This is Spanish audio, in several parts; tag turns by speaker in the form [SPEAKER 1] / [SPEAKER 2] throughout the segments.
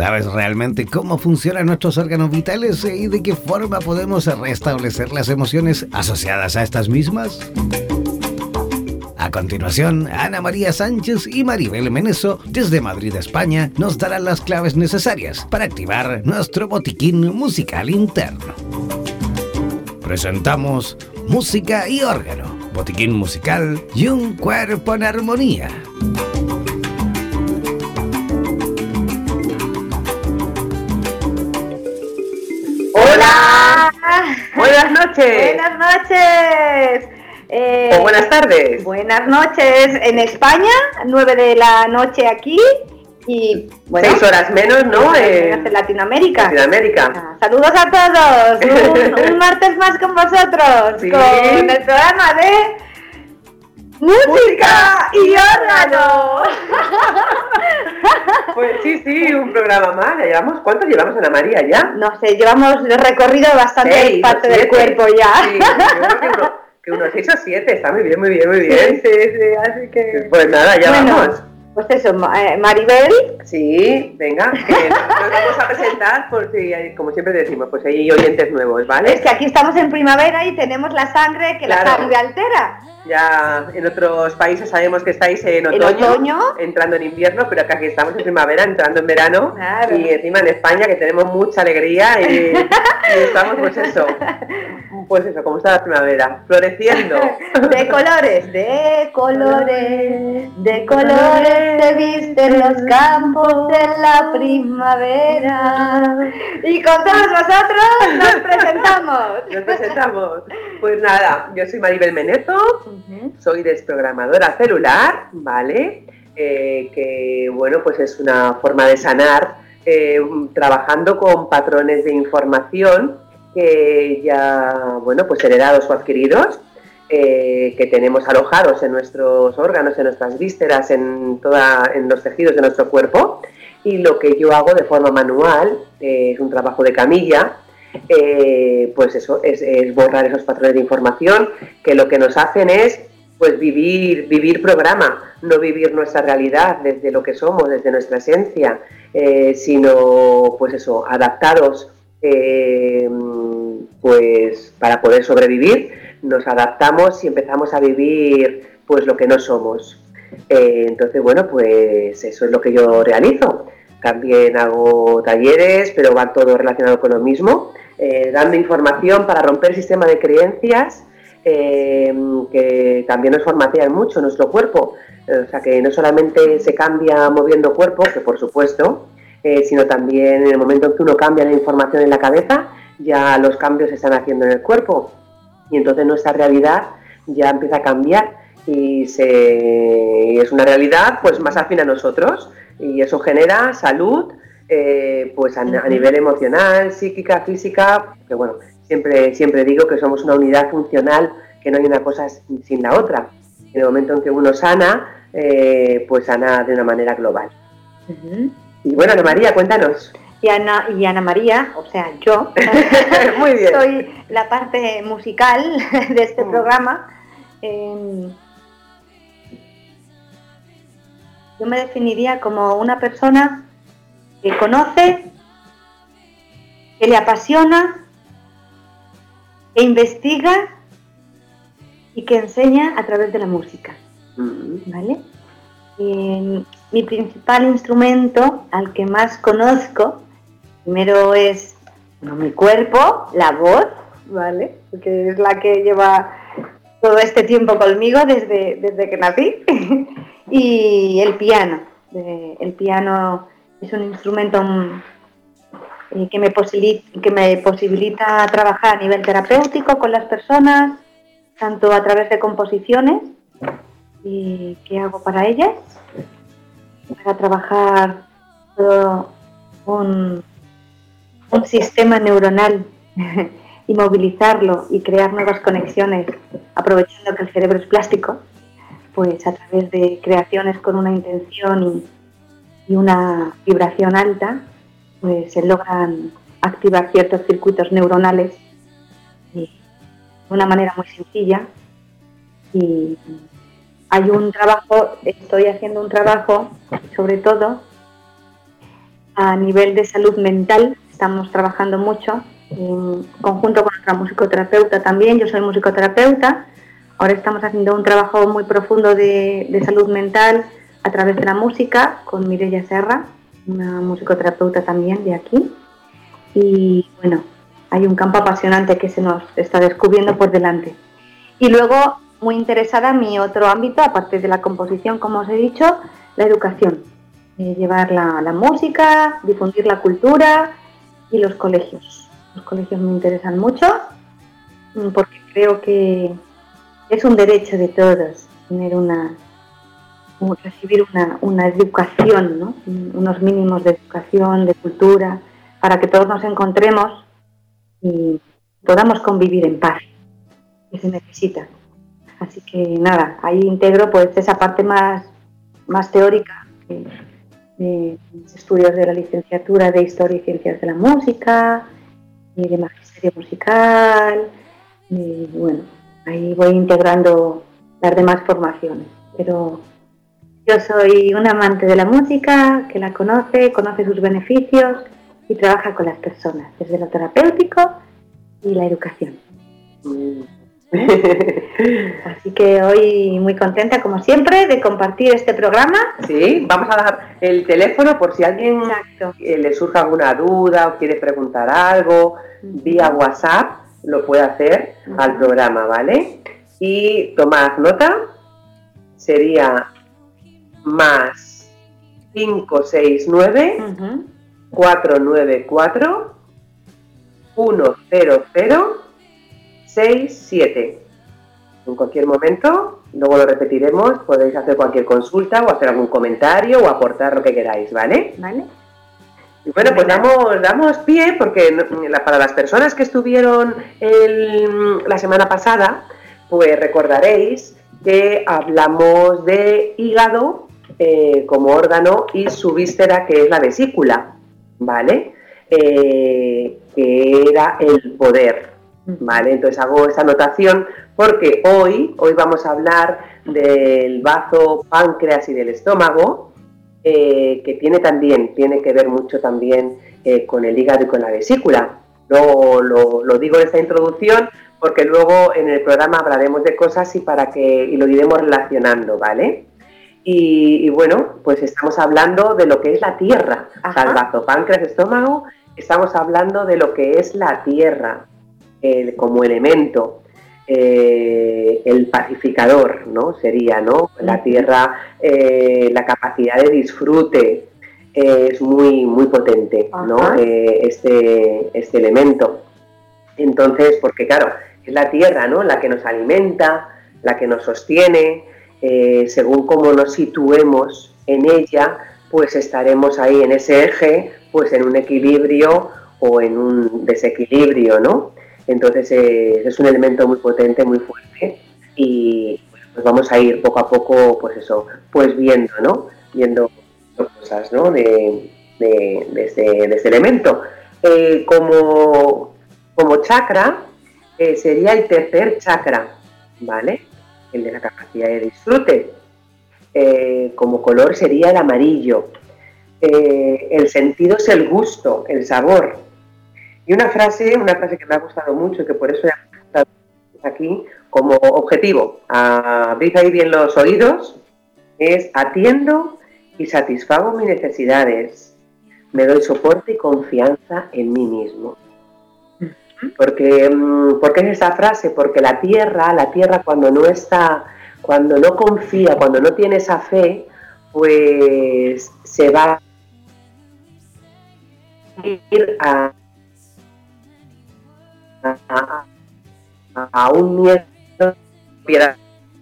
[SPEAKER 1] ¿Sabes realmente cómo funcionan nuestros órganos vitales y de qué forma podemos restablecer las emociones asociadas a estas mismas? A continuación, Ana María Sánchez y Maribel Meneso, desde Madrid, España, nos darán las claves necesarias para activar nuestro botiquín musical interno. Presentamos Música y órgano, botiquín musical y un cuerpo en armonía.
[SPEAKER 2] Noches.
[SPEAKER 3] Buenas noches.
[SPEAKER 2] Eh, o buenas tardes.
[SPEAKER 3] Buenas noches en España, 9 de la noche aquí y
[SPEAKER 2] bueno, seis horas menos, ¿no?
[SPEAKER 3] En Latinoamérica.
[SPEAKER 2] Latinoamérica.
[SPEAKER 3] Ah, saludos a todos. Un, martes más con vosotros, con el programa de música y órgano.
[SPEAKER 2] Pues sí, sí, un programa más. llevamos, ¿cuántos llevamos en la María ya?
[SPEAKER 3] No sé, llevamos recorrido bastante parte del cuerpo ya. Sí,
[SPEAKER 2] que, unos seis o siete, está muy bien, muy bien, muy bien.
[SPEAKER 3] Sí, sí, así que.
[SPEAKER 2] Pues nada, ya vamos.
[SPEAKER 3] Pues eso, eh, Maribel.
[SPEAKER 2] Sí, venga, nos vamos a presentar por si, como siempre decimos, pues hay oyentes nuevos, ¿vale?
[SPEAKER 3] Es que aquí estamos en primavera y tenemos la sangre que la sangre altera.
[SPEAKER 2] Ya en otros países sabemos que estáis en otoño, entrando en invierno, pero acá aquí estamos en primavera, entrando en verano. Y encima en España que tenemos mucha alegría y, estamos pues eso, pues eso, como está la primavera, floreciendo.
[SPEAKER 3] De colores, de colores, de colores se visten los campos de la primavera. Y con todos nosotros nos presentamos.
[SPEAKER 2] Nos presentamos. Pues nada, yo soy Maribel Meneto soy desprogramadora celular, ¿vale? Eh, que bueno, pues es una forma de sanar eh, trabajando con patrones de información que ya, bueno, pues heredados o adquiridos, eh, que tenemos alojados en nuestros órganos, en nuestras vísceras, en, toda, en los tejidos de nuestro cuerpo. Y lo que yo hago de forma manual es un trabajo de camilla, eh, pues eso, es, borrar esos patrones de información que lo que nos hacen es pues vivir, vivir programa, no vivir nuestra realidad desde lo que somos, desde nuestra esencia, eh, sino pues eso, adaptados eh, pues para poder sobrevivir, nos adaptamos y empezamos a vivir pues lo que no somos. entonces, bueno, pues eso es lo que yo realizo. También hago talleres, pero va todo relacionado con lo mismo. Eh, dando información para romper el sistema de creencias eh, que también nos formatean mucho nuestro cuerpo. o sea, que no solamente se cambia moviendo cuerpo, que por supuesto, eh, sino también en el momento en que uno cambia la información en la cabeza, ya los cambios se están haciendo en el cuerpo. Y entonces nuestra realidad ya empieza a cambiar y, se, es una realidad pues más afín a nosotros y eso genera salud, eh, pues a, nivel emocional, psíquica, física, que bueno, siempre, siempre digo que somos una unidad funcional, que no hay una cosa sin la otra. En el momento en que uno sana, eh, pues sana de una manera global. Y bueno, Ana María, cuéntanos.
[SPEAKER 3] Y Ana, y Ana María, o sea, yo,
[SPEAKER 2] Muy bien.
[SPEAKER 3] soy la parte musical de este mm. programa. Em, yo me definiría como una persona que conoce, que le apasiona, que investiga y que enseña a través de la música. ¿Vale? Mi principal instrumento al que más conozco, primero es mi cuerpo, la voz, ¿vale? Porque es la que lleva todo este tiempo conmigo desde, desde que nací, y el piano. el piano es un instrumento mm, eh, que, me posibilita, que me posibilita trabajar a nivel terapéutico con las personas, tanto a través de composiciones y que hago para ellas, a trabajar todo un, un sistema neuronal y movilizarlo y crear nuevas conexiones, aprovechando que el cerebro es plástico, pues a través de creaciones con una intención y, una vibración alta, pues se logran activar ciertos circuitos neuronales de una manera muy sencilla. Y hay un trabajo, estoy haciendo un trabajo sobre todo a nivel de salud mental, estamos trabajando mucho en conjunto con otra musicoterapeuta también, yo soy musicoterapeuta, ahora estamos haciendo un trabajo muy profundo de, salud mental a través de la música con Mireia Serra, una musicoterapeuta también de aquí. Y bueno, hay un campo apasionante que se nos está descubriendo por delante. Y luego, muy interesada mi otro ámbito, aparte de la composición, como os he dicho, la educación. Eh, llevar la, música, difundir la cultura y los colegios. Los colegios me interesan mucho mm, porque creo que es un derecho de todos tener una recibir una, educación, ¿no? unos mínimos de educación, de cultura, para que todos nos encontremos y podamos convivir en paz, que se necesita. Así que nada, ahí integro pues esa parte más, más teórica de estudios de la licenciatura de Historia y Ciencias de la Música, y de magisterio musical, y bueno, ahí voy integrando las demás formaciones. Pero yo soy un amante de la música, que la conoce, conoce sus beneficios y trabaja con las personas, desde lo terapéutico y la educación. Mm. Así que hoy muy contenta, como siempre, de compartir este programa.
[SPEAKER 2] Sí, vamos a dar el teléfono por si alguien eh, le surge alguna duda o quiere preguntar algo, vía WhatsApp lo puede hacer al programa, ¿vale? Y tomad nota, sería más 569 494 100 6-7. En cualquier momento, luego lo repetiremos, podéis hacer cualquier consulta o hacer algún comentario o aportar lo que queráis, ¿vale?
[SPEAKER 3] Vale.
[SPEAKER 2] Y bueno, pues damos, damos pie porque para las personas que estuvieron la semana pasada, pues recordaréis que hablamos de hígado eh, como órgano y su víscera que es la vesícula, ¿vale? Eh, que era el poder, ¿vale? Entonces hago esa anotación porque hoy, hoy vamos a hablar del bazo, páncreas y del estómago, eh, que tiene también, tiene que ver mucho también eh, con el hígado y con la vesícula. Lo, lo, digo en esta introducción porque luego en el programa hablaremos de cosas y para que y lo iremos relacionando, ¿vale? Y, bueno, pues estamos hablando de lo que es la tierra, el bazo, páncreas, estómago, estamos hablando de lo que es la tierra, como elemento, eh, el pacificador, ¿no? Sería, ¿no? La tierra, eh, la capacidad de disfrute eh, es muy, muy potente, ¿no? este, este elemento. Entonces, porque claro, es la tierra, ¿no? La que nos alimenta, la que nos sostiene, según cómo nos situemos en ella, pues estaremos ahí en ese eje, pues en un equilibrio o en un desequilibrio, ¿no? Entonces eh, es un elemento muy potente, muy fuerte y pues vamos a ir poco a poco, pues eso, pues viendo, ¿no? Viendo cosas, ¿no? De, este, este, elemento. Eh, como, como chakra eh, sería el tercer chakra, ¿vale? El de la capacidad de disfrute. como color sería el amarillo. el sentido es el gusto, el sabor, y una frase, una frase que me ha gustado mucho y que por eso he aquí como objetivo, abrid ahí bien los oídos, es atiendo y satisfago mis necesidades, me doy soporte y confianza en mí mismo. Porque, mm, ¿Por qué es esa frase? Porque la tierra, la tierra cuando no está, cuando no confía, cuando no tiene esa fe, pues se va a ir a a, un miedo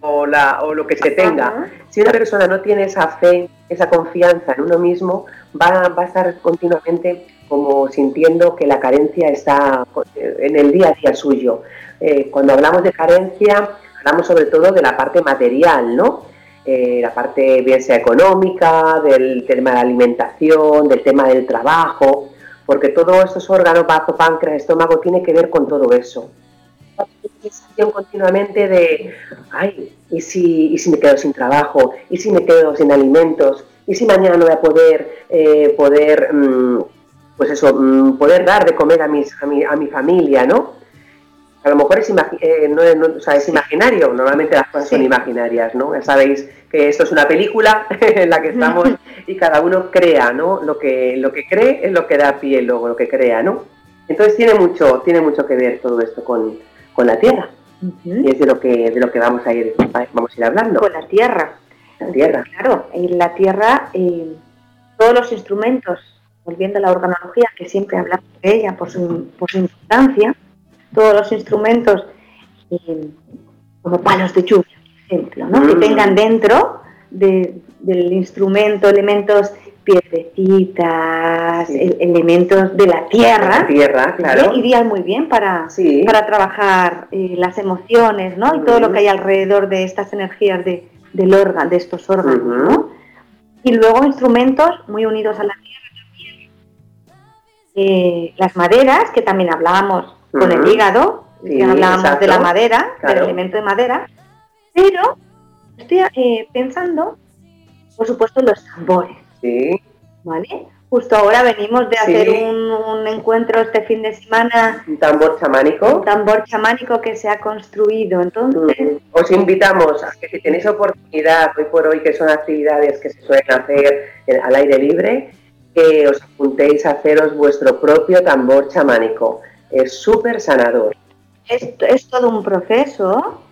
[SPEAKER 2] o, la, o lo que se tenga. Si una persona no tiene esa fe, esa confianza en uno mismo, va, va a estar continuamente como sintiendo que la carencia está en el día a día suyo. Eh, cuando hablamos de carencia, hablamos sobre todo de la parte material, ¿no? Eh, la parte bien sea económica, del tema de la alimentación, del tema del trabajo, porque todos estos órganos, bazo, páncreas, estómago, tiene que ver con todo eso. continuamente de, ay, ¿y si, ¿y si me quedo sin trabajo? ¿Y si me quedo sin alimentos? ¿Y si mañana no voy a poder, eh, poder mm, pues eso, mm, poder dar de comer a, mis, a, mi, a mi familia, ¿no? A lo mejor es, eh, no, es imaginario, normalmente las cosas son imaginarias, ¿no? Ya sabéis que esto es una película en la que estamos y cada uno crea, ¿no? Lo que, lo que cree es lo que da pie luego, lo que crea, ¿no? Entonces tiene mucho, tiene mucho que ver todo esto con, la tierra. Y es de lo que, de lo que vamos a ir, vamos a ir hablando.
[SPEAKER 3] Con la tierra.
[SPEAKER 2] La tierra.
[SPEAKER 3] Claro, en la tierra eh, todos los instrumentos volviendo a la organología, que siempre hablamos de ella por su, por su importancia, todos los instrumentos eh, como palos de lluvia, por ejemplo, ¿no? que tengan dentro del instrumento elementos piedrecitas, elementos de la tierra,
[SPEAKER 2] tierra claro.
[SPEAKER 3] irían muy bien para, para trabajar eh, las emociones ¿no? y todo lo que hay alrededor de estas energías de, del órgano, de estos órganos. ¿no? Y luego instrumentos muy unidos a la tierra eh, las maderas, que también hablábamos con el hígado, hablábamos de la madera, del elemento de madera, pero estoy eh, pensando, por supuesto, en los tambores.
[SPEAKER 2] Sí.
[SPEAKER 3] ¿Vale? Justo ahora venimos de hacer un, encuentro este fin de semana.
[SPEAKER 2] Un tambor chamánico.
[SPEAKER 3] Un tambor chamánico que se ha construido. Entonces.
[SPEAKER 2] Os invitamos a que si tenéis oportunidad hoy por hoy, que son actividades que se suelen hacer al aire libre, que os apuntéis a haceros vuestro propio tambor chamánico. Es súper sanador.
[SPEAKER 3] Es, es, todo un proceso,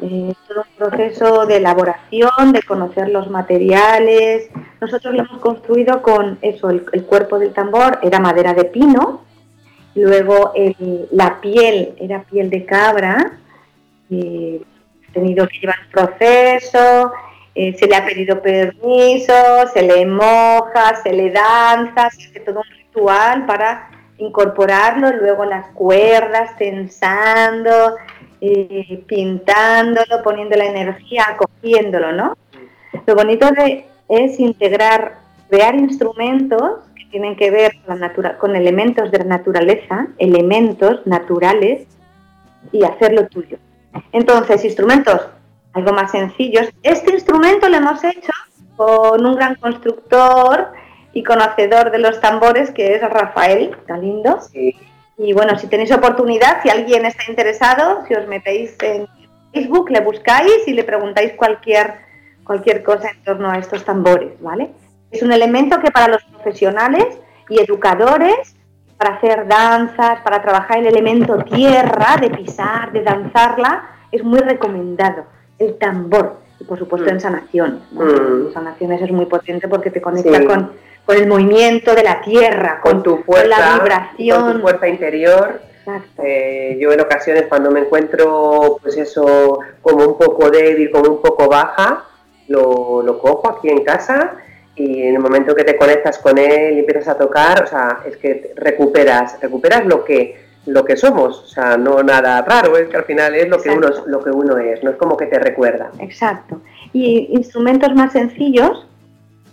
[SPEAKER 3] es todo un proceso de elaboración, de conocer los materiales. Nosotros lo hemos construido con eso, el, cuerpo del tambor era madera de pino, luego la piel era piel de cabra, y tenido que llevar un proceso, eh, se le ha pedido permiso, se le moja, se le danza, se hace todo un ritual para incorporarlo, luego las cuerdas, tensando, eh, pintándolo, poniendo la energía, cogiéndolo, ¿no? Lo bonito de, es integrar, crear instrumentos que tienen que ver con, la con elementos de la naturaleza, elementos naturales, y hacerlo tuyo. Entonces, instrumentos algo más sencillos. Este instrumento lo hemos hecho con un gran constructor y conocedor de los tambores que es Rafael Galindo. Y bueno, si tenéis oportunidad, si alguien está interesado, si os metéis en Facebook, le buscáis y le preguntáis cualquier, cualquier cosa en torno a estos tambores, ¿vale? Es un elemento que para los profesionales y educadores, para hacer danzas, para trabajar el elemento tierra, de pisar, de danzarla, es muy recomendado el tambor, y por supuesto en mm. sanación. Mm. Sanaciones es muy potente porque te conecta con, el movimiento de la tierra,
[SPEAKER 2] con, tu fuerza, la vibración. Con tu fuerza interior. Eh, yo en ocasiones cuando me encuentro, pues eso, como un poco débil, como un poco baja, lo, lo cojo aquí en casa y en el momento que te conectas con él y empiezas a tocar, o sea, es que recuperas, recuperas lo que lo que somos, o sea, no nada raro, es que al final es lo que uno lo que uno es, no es como que te recuerda.
[SPEAKER 3] Exacto. Y instrumentos más sencillos,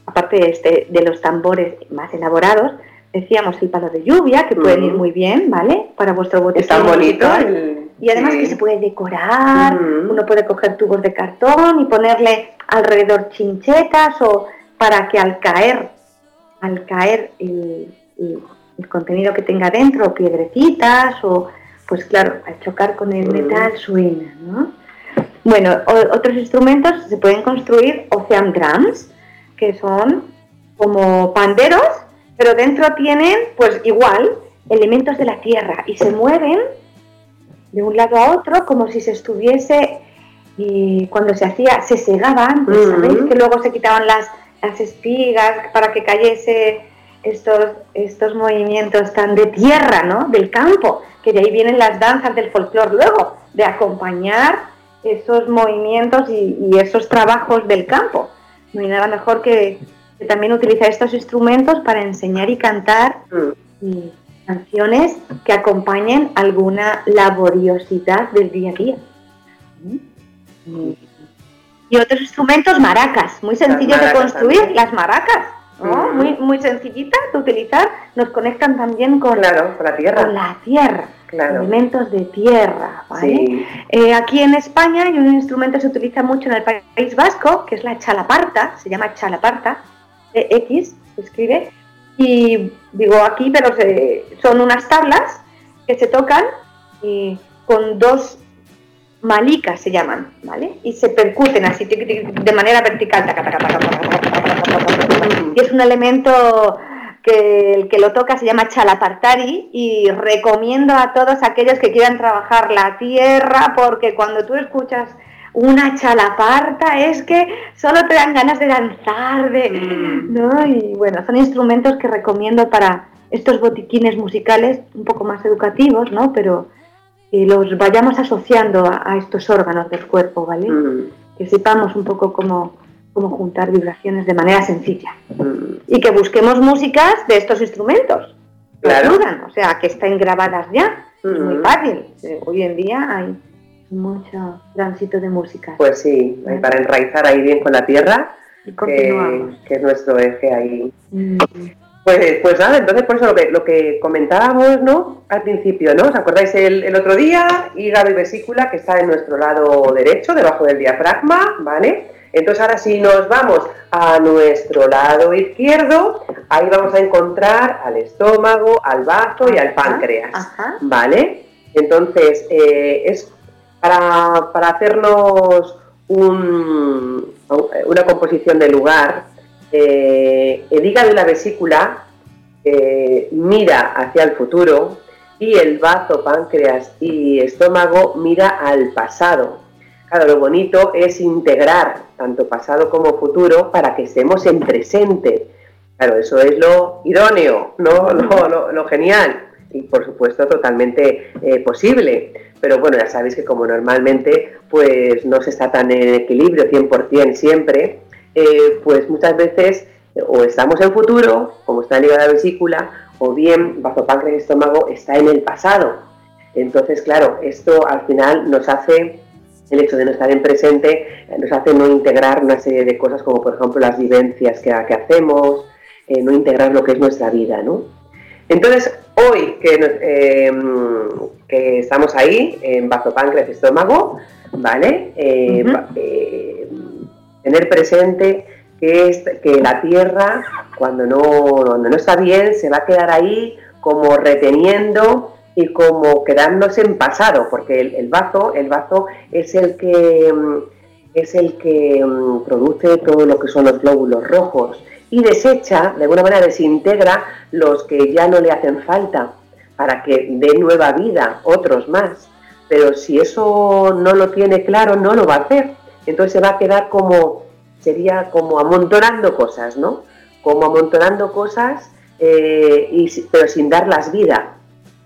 [SPEAKER 3] aparte de este de los tambores más elaborados, decíamos el palo de lluvia, que pueden ir muy bien, ¿vale? Para vuestro bote.
[SPEAKER 2] Está bonito.
[SPEAKER 3] Y además que se puede decorar, uno puede coger tubos de cartón y ponerle alrededor chinchetas o para que al caer, al caer el el contenido que tenga dentro, piedrecitas o, pues claro, al chocar con el metal suena, ¿no? Bueno, otros instrumentos se pueden construir ocean drums, que son como panderos, pero dentro tienen, pues igual, elementos de la tierra y se mueven de un lado a otro como si se estuviese, y cuando se hacía, se segaban, ¿sabéis? Que luego se quitaban las, las espigas para que cayese estos, estos movimientos tan de tierra, ¿no? Del campo, que de ahí vienen las danzas del folclore luego, de acompañar esos movimientos y, esos trabajos del campo. No hay nada mejor que, también utilizar estos instrumentos para enseñar y cantar mm. canciones que acompañen alguna laboriosidad del día a día. Y otros instrumentos, maracas, muy sencillos de construir, las maracas. Muy, muy sencillitas de utilizar, nos conectan también con,
[SPEAKER 2] la tierra.
[SPEAKER 3] Con la tierra, elementos de tierra. Eh, aquí en España hay un instrumento que se utiliza mucho en el País Vasco, que es la chalaparta, se llama chalaparta, X se escribe, y digo aquí, pero son unas tablas que se tocan con dos malicas se llaman, ¿vale? Y se percuten así de manera vertical. Y es un elemento que el que lo toca se llama chalapartari y recomiendo a todos aquellos que quieran trabajar la tierra porque cuando tú escuchas una chalaparta es que solo te dan ganas de danzar, de, ¿no? Y bueno, son instrumentos que recomiendo para estos botiquines musicales un poco más educativos, ¿no? Pero que los vayamos asociando a, estos órganos del cuerpo, ¿vale? Que sepamos un poco cómo, cómo juntar vibraciones de manera sencilla. Y que busquemos músicas de estos instrumentos. Ayudan, o sea, que estén grabadas ya. Es muy fácil. Eh, hoy en día hay mucho tránsito de música.
[SPEAKER 2] Pues sí, para enraizar ahí bien con la tierra, que, es nuestro eje ahí. Pues, pues nada, entonces por eso lo que, lo que comentábamos, ¿no? Al principio, ¿no? ¿Os acordáis el, otro día? Hígado y vesícula que está en nuestro lado derecho, debajo del diafragma, ¿vale? Entonces ahora si nos vamos a nuestro lado izquierdo, ahí vamos a encontrar al estómago, al bazo y al páncreas, ¿vale? Entonces eh, es para, para hacernos un, una composición de lugar, eh, el hígado y la vesícula eh, mira hacia el futuro y el bazo, páncreas y estómago mira al pasado. Claro, lo bonito es integrar tanto pasado como futuro para que estemos en presente. Claro, eso es lo idóneo, ¿no? lo, genial y por supuesto totalmente eh, posible. Pero bueno, ya sabéis que como normalmente pues no se está tan en equilibrio 100% siempre, eh, pues muchas veces eh, o estamos en futuro, como está en la vesícula, o bien bajo páncreas y estómago está en el pasado. Entonces, claro, esto al final nos hace, el hecho de no estar en presente, nos hace no integrar una serie de cosas como por ejemplo las vivencias que, hacemos, eh, no integrar lo que es nuestra vida, ¿no? Entonces, hoy que, que estamos ahí, en bazo páncreas estómago, ¿vale? tener presente que, es, que la tierra, cuando no, no está bien, se va a quedar ahí como reteniendo y como quedándose en pasado, porque el, bazo, el bazo es el que es el que mm, produce todo lo que son los glóbulos rojos y desecha, de alguna manera desintegra los que ya no le hacen falta para que dé nueva vida otros más. Pero si eso no lo tiene claro, no lo va a hacer entonces se va a quedar como, sería como amontonando cosas, ¿no? Como amontonando cosas, eh, pero sin darlas vida.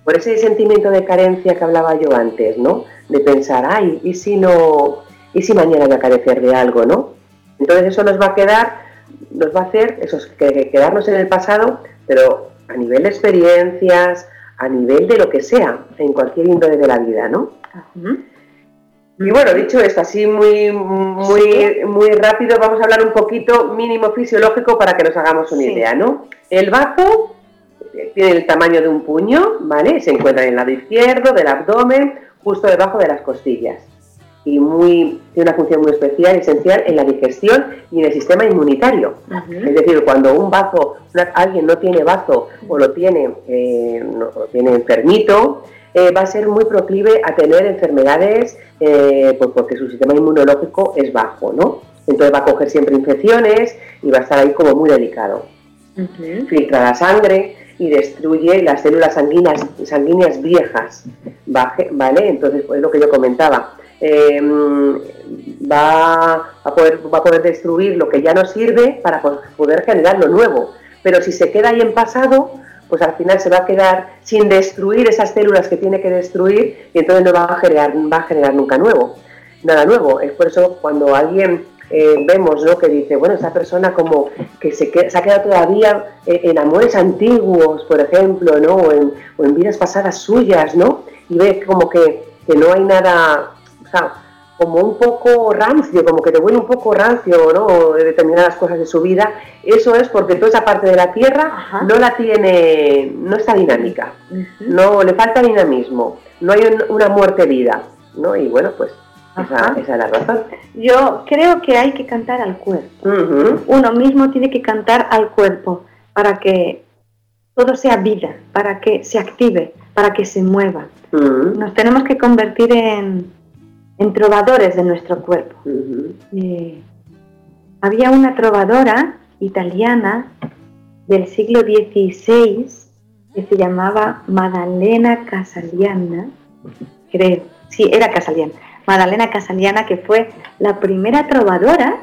[SPEAKER 2] Por ese sentimiento de carencia que hablaba yo antes, ¿no? De pensar, ay, ¿y si no, y si mañana voy a carecer de algo, ¿no? Entonces eso nos va a quedar, nos va a hacer eso, que, quedarnos en el pasado, pero a nivel de experiencias, a nivel de lo que sea, en cualquier índole de la vida, ¿no? Y bueno, dicho esto, así muy, muy, muy rápido, vamos a hablar un poquito mínimo fisiológico para que nos hagamos una idea, ¿no? El bazo eh, tiene el tamaño de un puño, ¿vale? Se encuentra en el lado izquierdo del abdomen, justo debajo de las costillas. Y muy, tiene una función muy especial, esencial en la digestión y en el sistema inmunitario. Es decir, cuando un bazo, alguien no tiene bazo o lo tiene, eh, no, lo tiene enfermito, eh, va a ser muy proclive a tener enfermedades eh, pues porque su sistema inmunológico es bajo, ¿no? Entonces va a coger siempre infecciones y va a estar ahí como muy delicado. Filtra la sangre y destruye las células sanguíneas, sanguíneas viejas, ¿vale? Entonces, pues lo que yo comentaba. Em, va, a poder, va a poder destruir lo que ya no sirve para poder generar lo nuevo. Pero si se queda ahí en pasado, pues al final se va a quedar sin destruir esas células que tiene que destruir y entonces no va a generar, va a generar nunca nuevo. nada nuevo. Es por eso cuando alguien eh, vemos ¿no? que dice, bueno, esa persona como que se, se ha quedado todavía eh, en amores antiguos, por ejemplo, ¿no? O en, o en, vidas pasadas suyas, ¿no? Y ve como que, que no hay nada, o sea, como un poco rancio, como que te vuelve un poco rancio, ¿no? Determinadas cosas de su vida, eso es porque toda esa parte de la tierra no la tiene, no está dinámica, no le falta dinamismo, no hay una muerte vida, ¿no? Y bueno, pues esa, es la razón.
[SPEAKER 3] Yo creo que hay que cantar al cuerpo. Uno mismo tiene que cantar al cuerpo para que todo sea vida, para que se active, para que se mueva. Nos tenemos que convertir en, en trovadores de nuestro cuerpo. Eh, había una trovadora italiana del siglo XVI que se llamaba Maddalena Casaliana, creo, sí, era Casaliana, Maddalena Casaliana, que fue la primera trovadora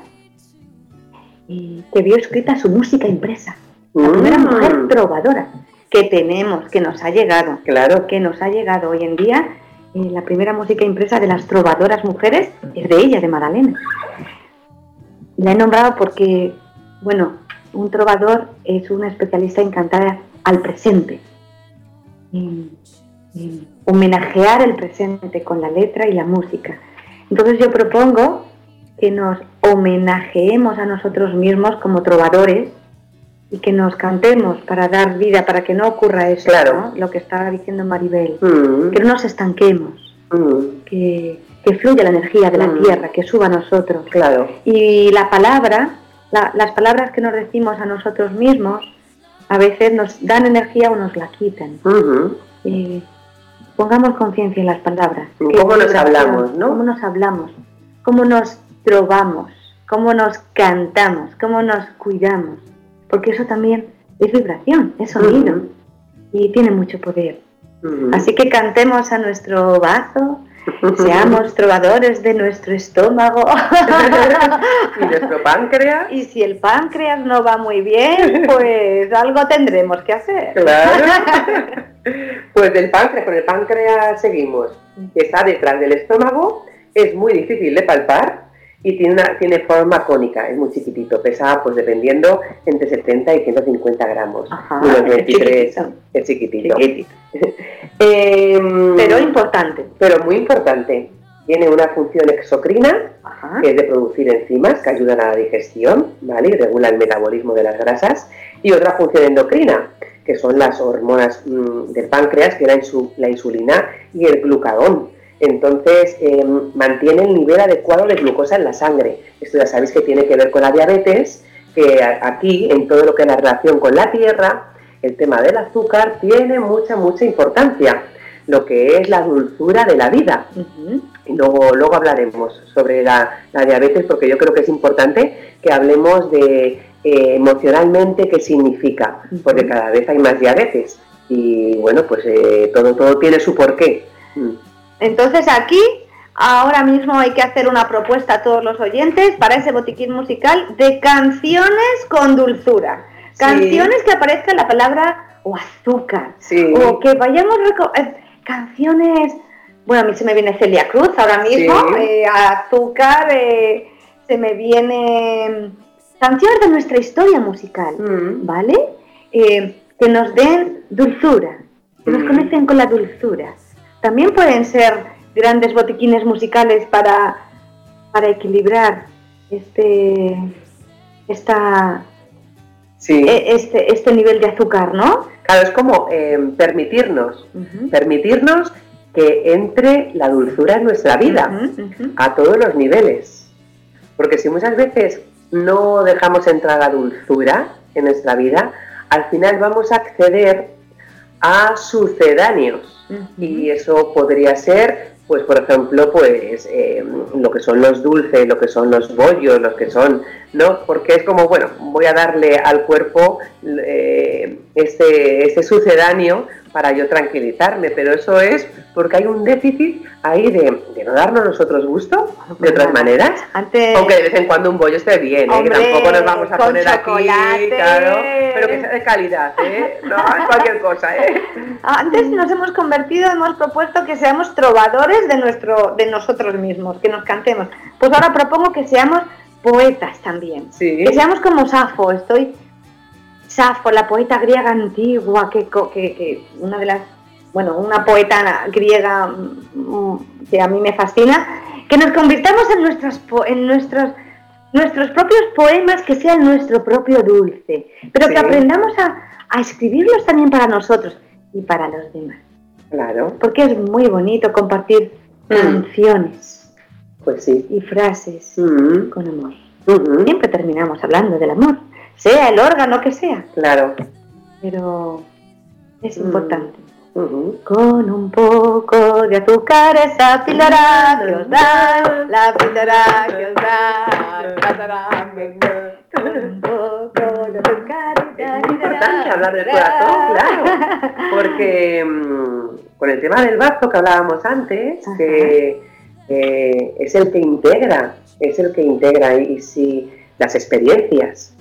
[SPEAKER 3] y que vio escrita su música impresa. La primera mm. mujer trovadora que tenemos, que nos ha llegado.
[SPEAKER 2] Claro.
[SPEAKER 3] Que nos ha llegado hoy en día. Eh, la primera música impresa de las trovadoras mujeres es de ella, de Madalena. La he nombrado porque, bueno, un trovador es un especialista en cantar al presente homenajear el presente con la letra y la música. Entonces yo propongo que nos homenajeemos a nosotros mismos como trovadores y que nos cantemos para dar vida, para que no ocurra eso, lo que estaba diciendo Maribel, mm. que no nos estanquemos, mm. que, fluya la energía de la mm. tierra, que suba a nosotros.
[SPEAKER 2] Claro.
[SPEAKER 3] Y la palabra, las palabras que nos decimos a nosotros mismos, a veces nos dan energía o nos la quitan.
[SPEAKER 2] Mm-hmm
[SPEAKER 3] pongamos conciencia en las palabras.
[SPEAKER 2] ¿Cómo nos hablamos, no?
[SPEAKER 3] ¿Cómo nos hablamos? ¿Cómo nos trovamos? ¿Cómo nos cantamos? ¿Cómo nos cuidamos? Porque eso también es vibración, es sonido y tiene mucho poder. Así que cantemos a nuestro bazo, seamos trovadores de nuestro estómago.
[SPEAKER 2] y nuestro páncreas.
[SPEAKER 3] Y si el páncreas no va muy bien, pues algo tendremos que hacer.
[SPEAKER 2] Claro. Pues del páncreas, con el páncreas seguimos, que está detrás del estómago, es muy difícil de palpar y tiene, una, tiene forma cónica, es muy chiquitito, pesa pues dependiendo entre 70 y 150 gramos,
[SPEAKER 3] unos 23,
[SPEAKER 2] es chiquitito.
[SPEAKER 3] Em, pero importante.
[SPEAKER 2] Pero muy importante. Tiene una función exocrina, que es de producir enzimas que ayudan a la digestión, ¿vale? Y regula el metabolismo de las grasas, y otra función endocrina, que son las hormonas mm, del páncreas, que era la insulina y el glucagón. Entonces, em, mantiene el nivel adecuado de glucosa en la sangre. Esto ya sabéis que tiene que ver con la diabetes, que aquí, en todo lo que es la relación con la tierra, el tema del azúcar tiene mucha, mucha importancia. Lo que es la dulzura de la vida. y luego, luego hablaremos sobre la, la diabetes, porque yo creo que es importante que hablemos de eh, emocionalmente qué significa, porque cada vez hay más diabetes y bueno, pues eh, todo, todo tiene su porqué. Mm.
[SPEAKER 3] Entonces aquí ahora mismo hay que hacer una propuesta a todos los oyentes para ese botiquín musical de canciones con dulzura. Canciones que aparezca la palabra o azúcar. O que vayamos... Eh, canciones... Bueno, a mí se me viene Celia Cruz ahora mismo. azúcar, se me viene canciones de nuestra historia musical, mm. ¿vale? Eh, que nos den dulzura, que nos mm. conecten con la dulzura. También pueden ser grandes botiquines musicales para, para equilibrar este, esta, e, este, este nivel de azúcar, ¿no?
[SPEAKER 2] Claro, es como eh, permitirnos, permitirnos que entre la dulzura en nuestra vida, a todos los niveles. Porque si muchas veces no dejamos entrar la dulzura en nuestra vida, al final vamos a acceder a sucedáneos. Y eso podría ser, pues por ejemplo, pues eh, lo que son los dulces, lo que son los bollos, lo que son, ¿no? Porque es como, bueno, voy a darle al cuerpo eh, este, este sucedáneo para yo tranquilizarme, pero eso es porque hay un déficit ahí de, no darnos nosotros gusto de otras maneras?
[SPEAKER 3] Antes,
[SPEAKER 2] Aunque de vez en cuando un bollo esté bien, ¿eh? que tampoco nos vamos a poner aquí, claro, pero que sea de calidad, ¿eh? No es cualquier cosa, ¿eh?
[SPEAKER 3] antes nos hemos convertido, hemos propuesto que seamos trovadores de, nuestro, de nosotros mismos, que nos cantemos. Pues ahora propongo que seamos poetas también.
[SPEAKER 2] Sí.
[SPEAKER 3] Que seamos como Safo, estoy Safo, la poeta griega antigua, que, que, que una de las, bueno, una poeta griega mm, que a mí me fascina, que nos convirtamos en nuestros, po- en nuestros, nuestros propios poemas, que sean nuestro propio dulce, pero
[SPEAKER 2] Sí.
[SPEAKER 3] que aprendamos a, a escribirlos también para nosotros y para los demás,
[SPEAKER 2] Claro,
[SPEAKER 3] porque es muy bonito compartir
[SPEAKER 2] Mm.
[SPEAKER 3] canciones
[SPEAKER 2] pues sí.
[SPEAKER 3] y frases
[SPEAKER 2] Mm,
[SPEAKER 3] con amor.
[SPEAKER 2] ujú,
[SPEAKER 3] Siempre terminamos hablando del amor, sea el órgano que sea,
[SPEAKER 2] Claro.
[SPEAKER 3] pero es
[SPEAKER 2] Mm.
[SPEAKER 3] importante.
[SPEAKER 2] ujú.
[SPEAKER 3] Con un poco de azúcar esa píldora que os da, la píldora que os da. Con un poco de azúcar
[SPEAKER 2] Es importante hablar del corazón, claro. Porque mm, con el tema del bazo que hablábamos antes,
[SPEAKER 3] Ajá.
[SPEAKER 2] que eh, es el que integra, es el que integra y si las experiencias.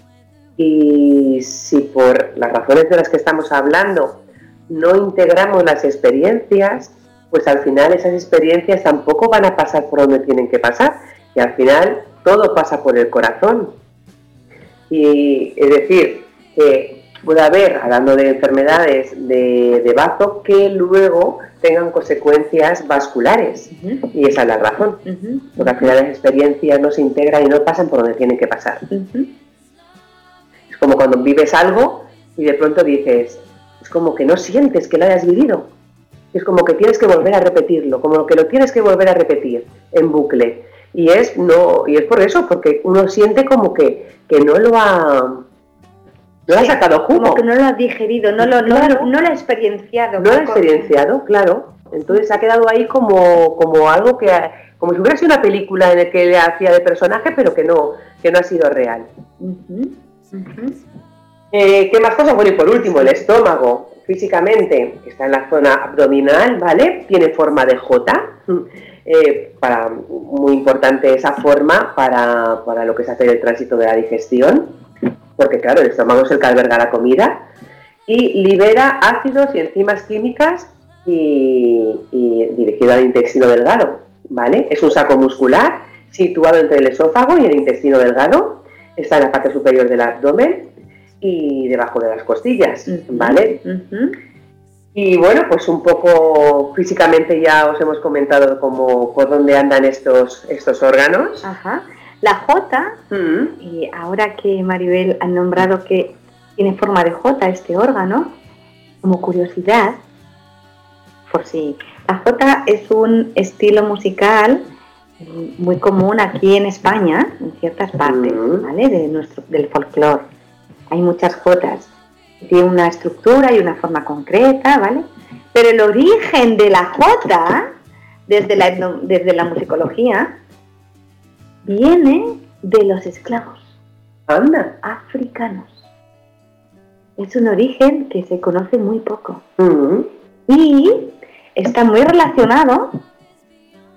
[SPEAKER 2] Y si por las razones de las que estamos hablando no integramos las experiencias, pues al final esas experiencias tampoco van a pasar por donde tienen que pasar. Y al final todo pasa por el corazón. Y es decir, que puede haber, hablando de enfermedades de, de bazo, que luego tengan consecuencias vasculares. Y esa es la razón. Porque al final las experiencias no se integran y no pasan por donde tienen que pasar. Como cuando vives algo y de pronto dices, es como que no sientes que lo hayas vivido. Es como que tienes que volver a repetirlo, como que lo tienes que volver a repetir en bucle. Y es no y es por eso, porque uno siente como que, que no lo ha no lo ha sacado jugo.
[SPEAKER 3] Como que no lo ha digerido, no lo, no,
[SPEAKER 2] Claro.
[SPEAKER 3] no lo ha experienciado.
[SPEAKER 2] No lo
[SPEAKER 3] Como-
[SPEAKER 2] experienciado, claro. Entonces ha quedado ahí como, como algo que, ha- como si hubiera sido una película en la que le hacía de personaje, pero que no, que no ha sido real. Eh, ¿Qué más cosas? Bueno, y por último, el estómago, físicamente, está en la zona abdominal, ¿vale? Tiene forma de J. eh, para, muy importante esa forma para, para lo que es hacer el tránsito de la digestión, porque claro, el estómago es el que alberga la comida y libera ácidos y enzimas químicas y, y dirigido al intestino delgado, ¿vale? Es un saco muscular situado entre el esófago y el intestino delgado, está en la parte superior del abdomen y debajo de las costillas, ¿vale? Y bueno, pues un poco físicamente ya os hemos comentado cómo, por dónde andan estos, estos órganos.
[SPEAKER 3] Ajá. La J,
[SPEAKER 2] Mm,
[SPEAKER 3] y ahora que Maribel ha nombrado que tiene forma de J este órgano, como curiosidad, por si la J es un estilo musical muy común aquí en España, en ciertas partes. ¿vale? De nuestro, del folclore. Hay muchas Jotas. Tiene una estructura y una forma concreta, ¿vale? Pero el origen de la J, desde la, etno- desde la musicología, viene de los esclavos
[SPEAKER 2] anda.
[SPEAKER 3] africanos. Es un origen que se conoce muy poco y está muy relacionado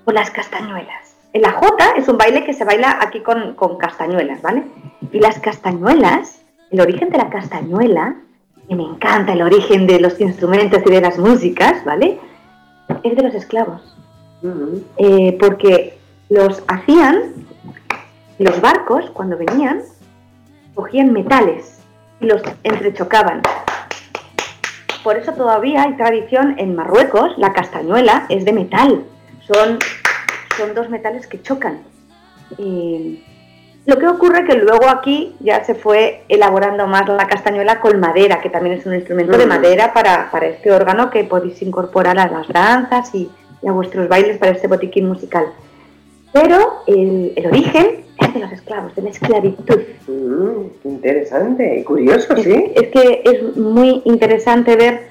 [SPEAKER 3] con las castañuelas. El Jota es un baile que se baila aquí con, con castañuelas, ¿vale? Y las castañuelas, el origen de la castañuela, que me encanta el origen de los instrumentos y de las músicas, ¿vale? Es de los esclavos.
[SPEAKER 2] mm,
[SPEAKER 3] Eh, porque los hacían, los barcos cuando venían, cogían metales y los entrechocaban. Por eso todavía hay tradición en Marruecos, la castañuela es de metal, son, son dos metales que chocan. Y lo que ocurre que luego aquí ya se fue elaborando más la castañuela con madera, que también es un instrumento de madera para, para este órgano que podéis incorporar a las danzas y, y a vuestros bailes para este botiquín musical. Pero el, el origen es de los esclavos, de la esclavitud.
[SPEAKER 2] mm, interesante y curioso,
[SPEAKER 3] Es,
[SPEAKER 2] ¿sí?
[SPEAKER 3] es que es muy interesante ver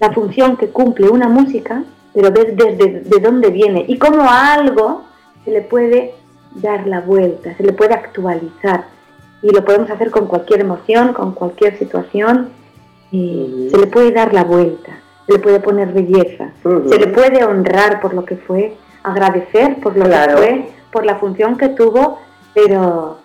[SPEAKER 3] la función que cumple una música, pero ver desde de dónde viene y cómo a algo se le puede dar la vuelta, se le puede actualizar. Y lo podemos hacer con cualquier emoción, con cualquier situación, y se le puede dar la vuelta, se le puede poner belleza, se le puede honrar por lo que fue, agradecer por lo que fue, por la función que tuvo, pero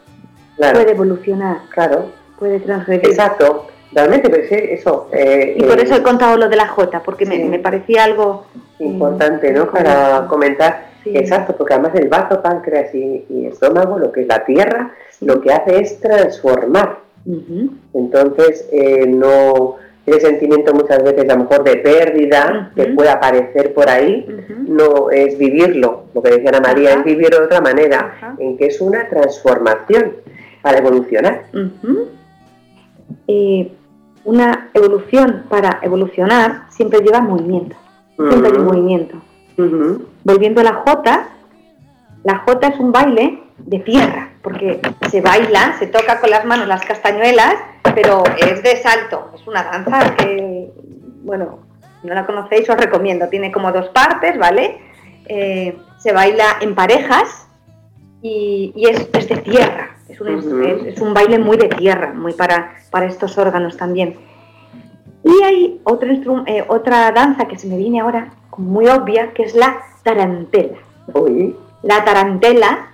[SPEAKER 3] puede evolucionar.
[SPEAKER 2] Claro.
[SPEAKER 3] Puede transgredir.
[SPEAKER 2] Exacto. Realmente, pero eso.
[SPEAKER 3] Eh, y por eso he contado lo de la J, porque me, parecía algo.
[SPEAKER 2] Importante, ¿no? Para comentar. Exacto, porque además el vaso, páncreas y, y, estómago, lo que es la tierra, lo que hace es transformar. Entonces, eh, no ese sentimiento muchas veces a lo mejor de pérdida que puede aparecer por ahí, no es vivirlo, lo que decía Ana María, es vivir de otra manera, en que es una transformación para evolucionar.
[SPEAKER 3] una evolución para evolucionar siempre lleva movimiento, siempre hay movimiento. Volviendo a la J, la J es un baile de tierra, porque se baila, se toca con las manos las castañuelas, pero es de salto, es una danza que, bueno, no la conocéis os recomiendo, tiene como dos partes, ¿vale? Eh, se baila en parejas y, es, de tierra, es un, baile muy de tierra, muy para, para estos órganos también. Y hay otro eh, otra danza que se me viene ahora, muy obvia, que es la tarantela. La tarantela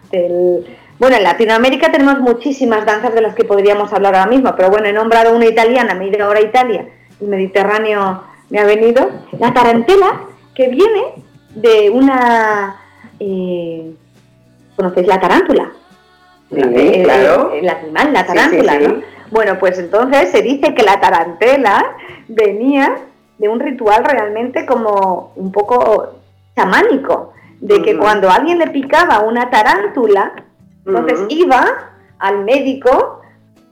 [SPEAKER 3] bueno, en Latinoamérica tenemos muchísimas danzas de las que podríamos hablar ahora mismo, pero bueno, he nombrado una italiana, me he ido ahora a Italia, el Mediterráneo me ha venido. La tarantela, que viene de una... Eh, ¿Conocéis la tarántula?
[SPEAKER 2] Sí, eh, claro.
[SPEAKER 3] El, animal, la tarántula, ¿no? Bueno, pues entonces se dice que la tarantela venía de un ritual realmente como un poco chamánico de que cuando alguien le picaba una tarántula, entonces iba al médico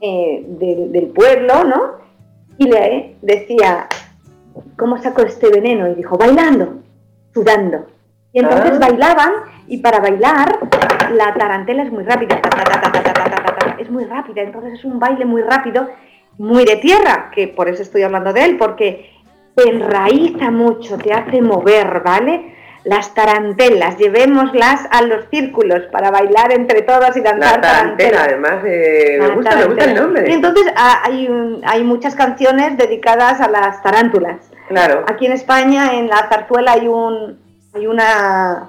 [SPEAKER 3] eh, del pueblo, ¿no? Y le decía, ¿cómo saco este veneno? Y dijo, bailando, sudando. Y entonces ah. bailaban, y para bailar, la tarantela es muy rápida, es muy rápida, entonces es un baile muy rápido, muy de tierra, que por eso estoy hablando de él, porque te enraiza mucho, te hace mover, ¿vale? las tarantelas, llevémoslas a los círculos para bailar entre todas y danzar
[SPEAKER 2] la tarantela. Además, me, gusta, me gusta el nombre.
[SPEAKER 3] Y entonces ah, hay, hay muchas canciones dedicadas a las tarántulas.
[SPEAKER 2] Claro.
[SPEAKER 3] Aquí en España, en la zarzuela, hay un hay una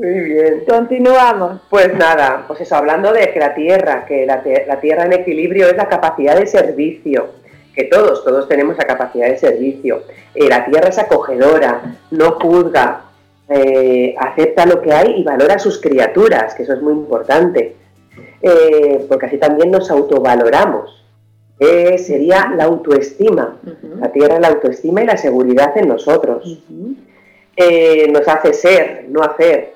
[SPEAKER 3] Muy
[SPEAKER 2] bien.
[SPEAKER 3] Continuamos.
[SPEAKER 2] Pues nada, pues eso, hablando de que la tierra, que la, tierra en equilibrio es la capacidad de servicio, que todos, todos tenemos la capacidad de servicio. Eh, la tierra es acogedora, no juzga, eh, acepta lo que hay y valora a sus criaturas, que eso es muy importante, eh, porque así también nos autovaloramos. sería la autoestima, la tierra la autoestima y la seguridad en nosotros. nos hace ser, no hacer,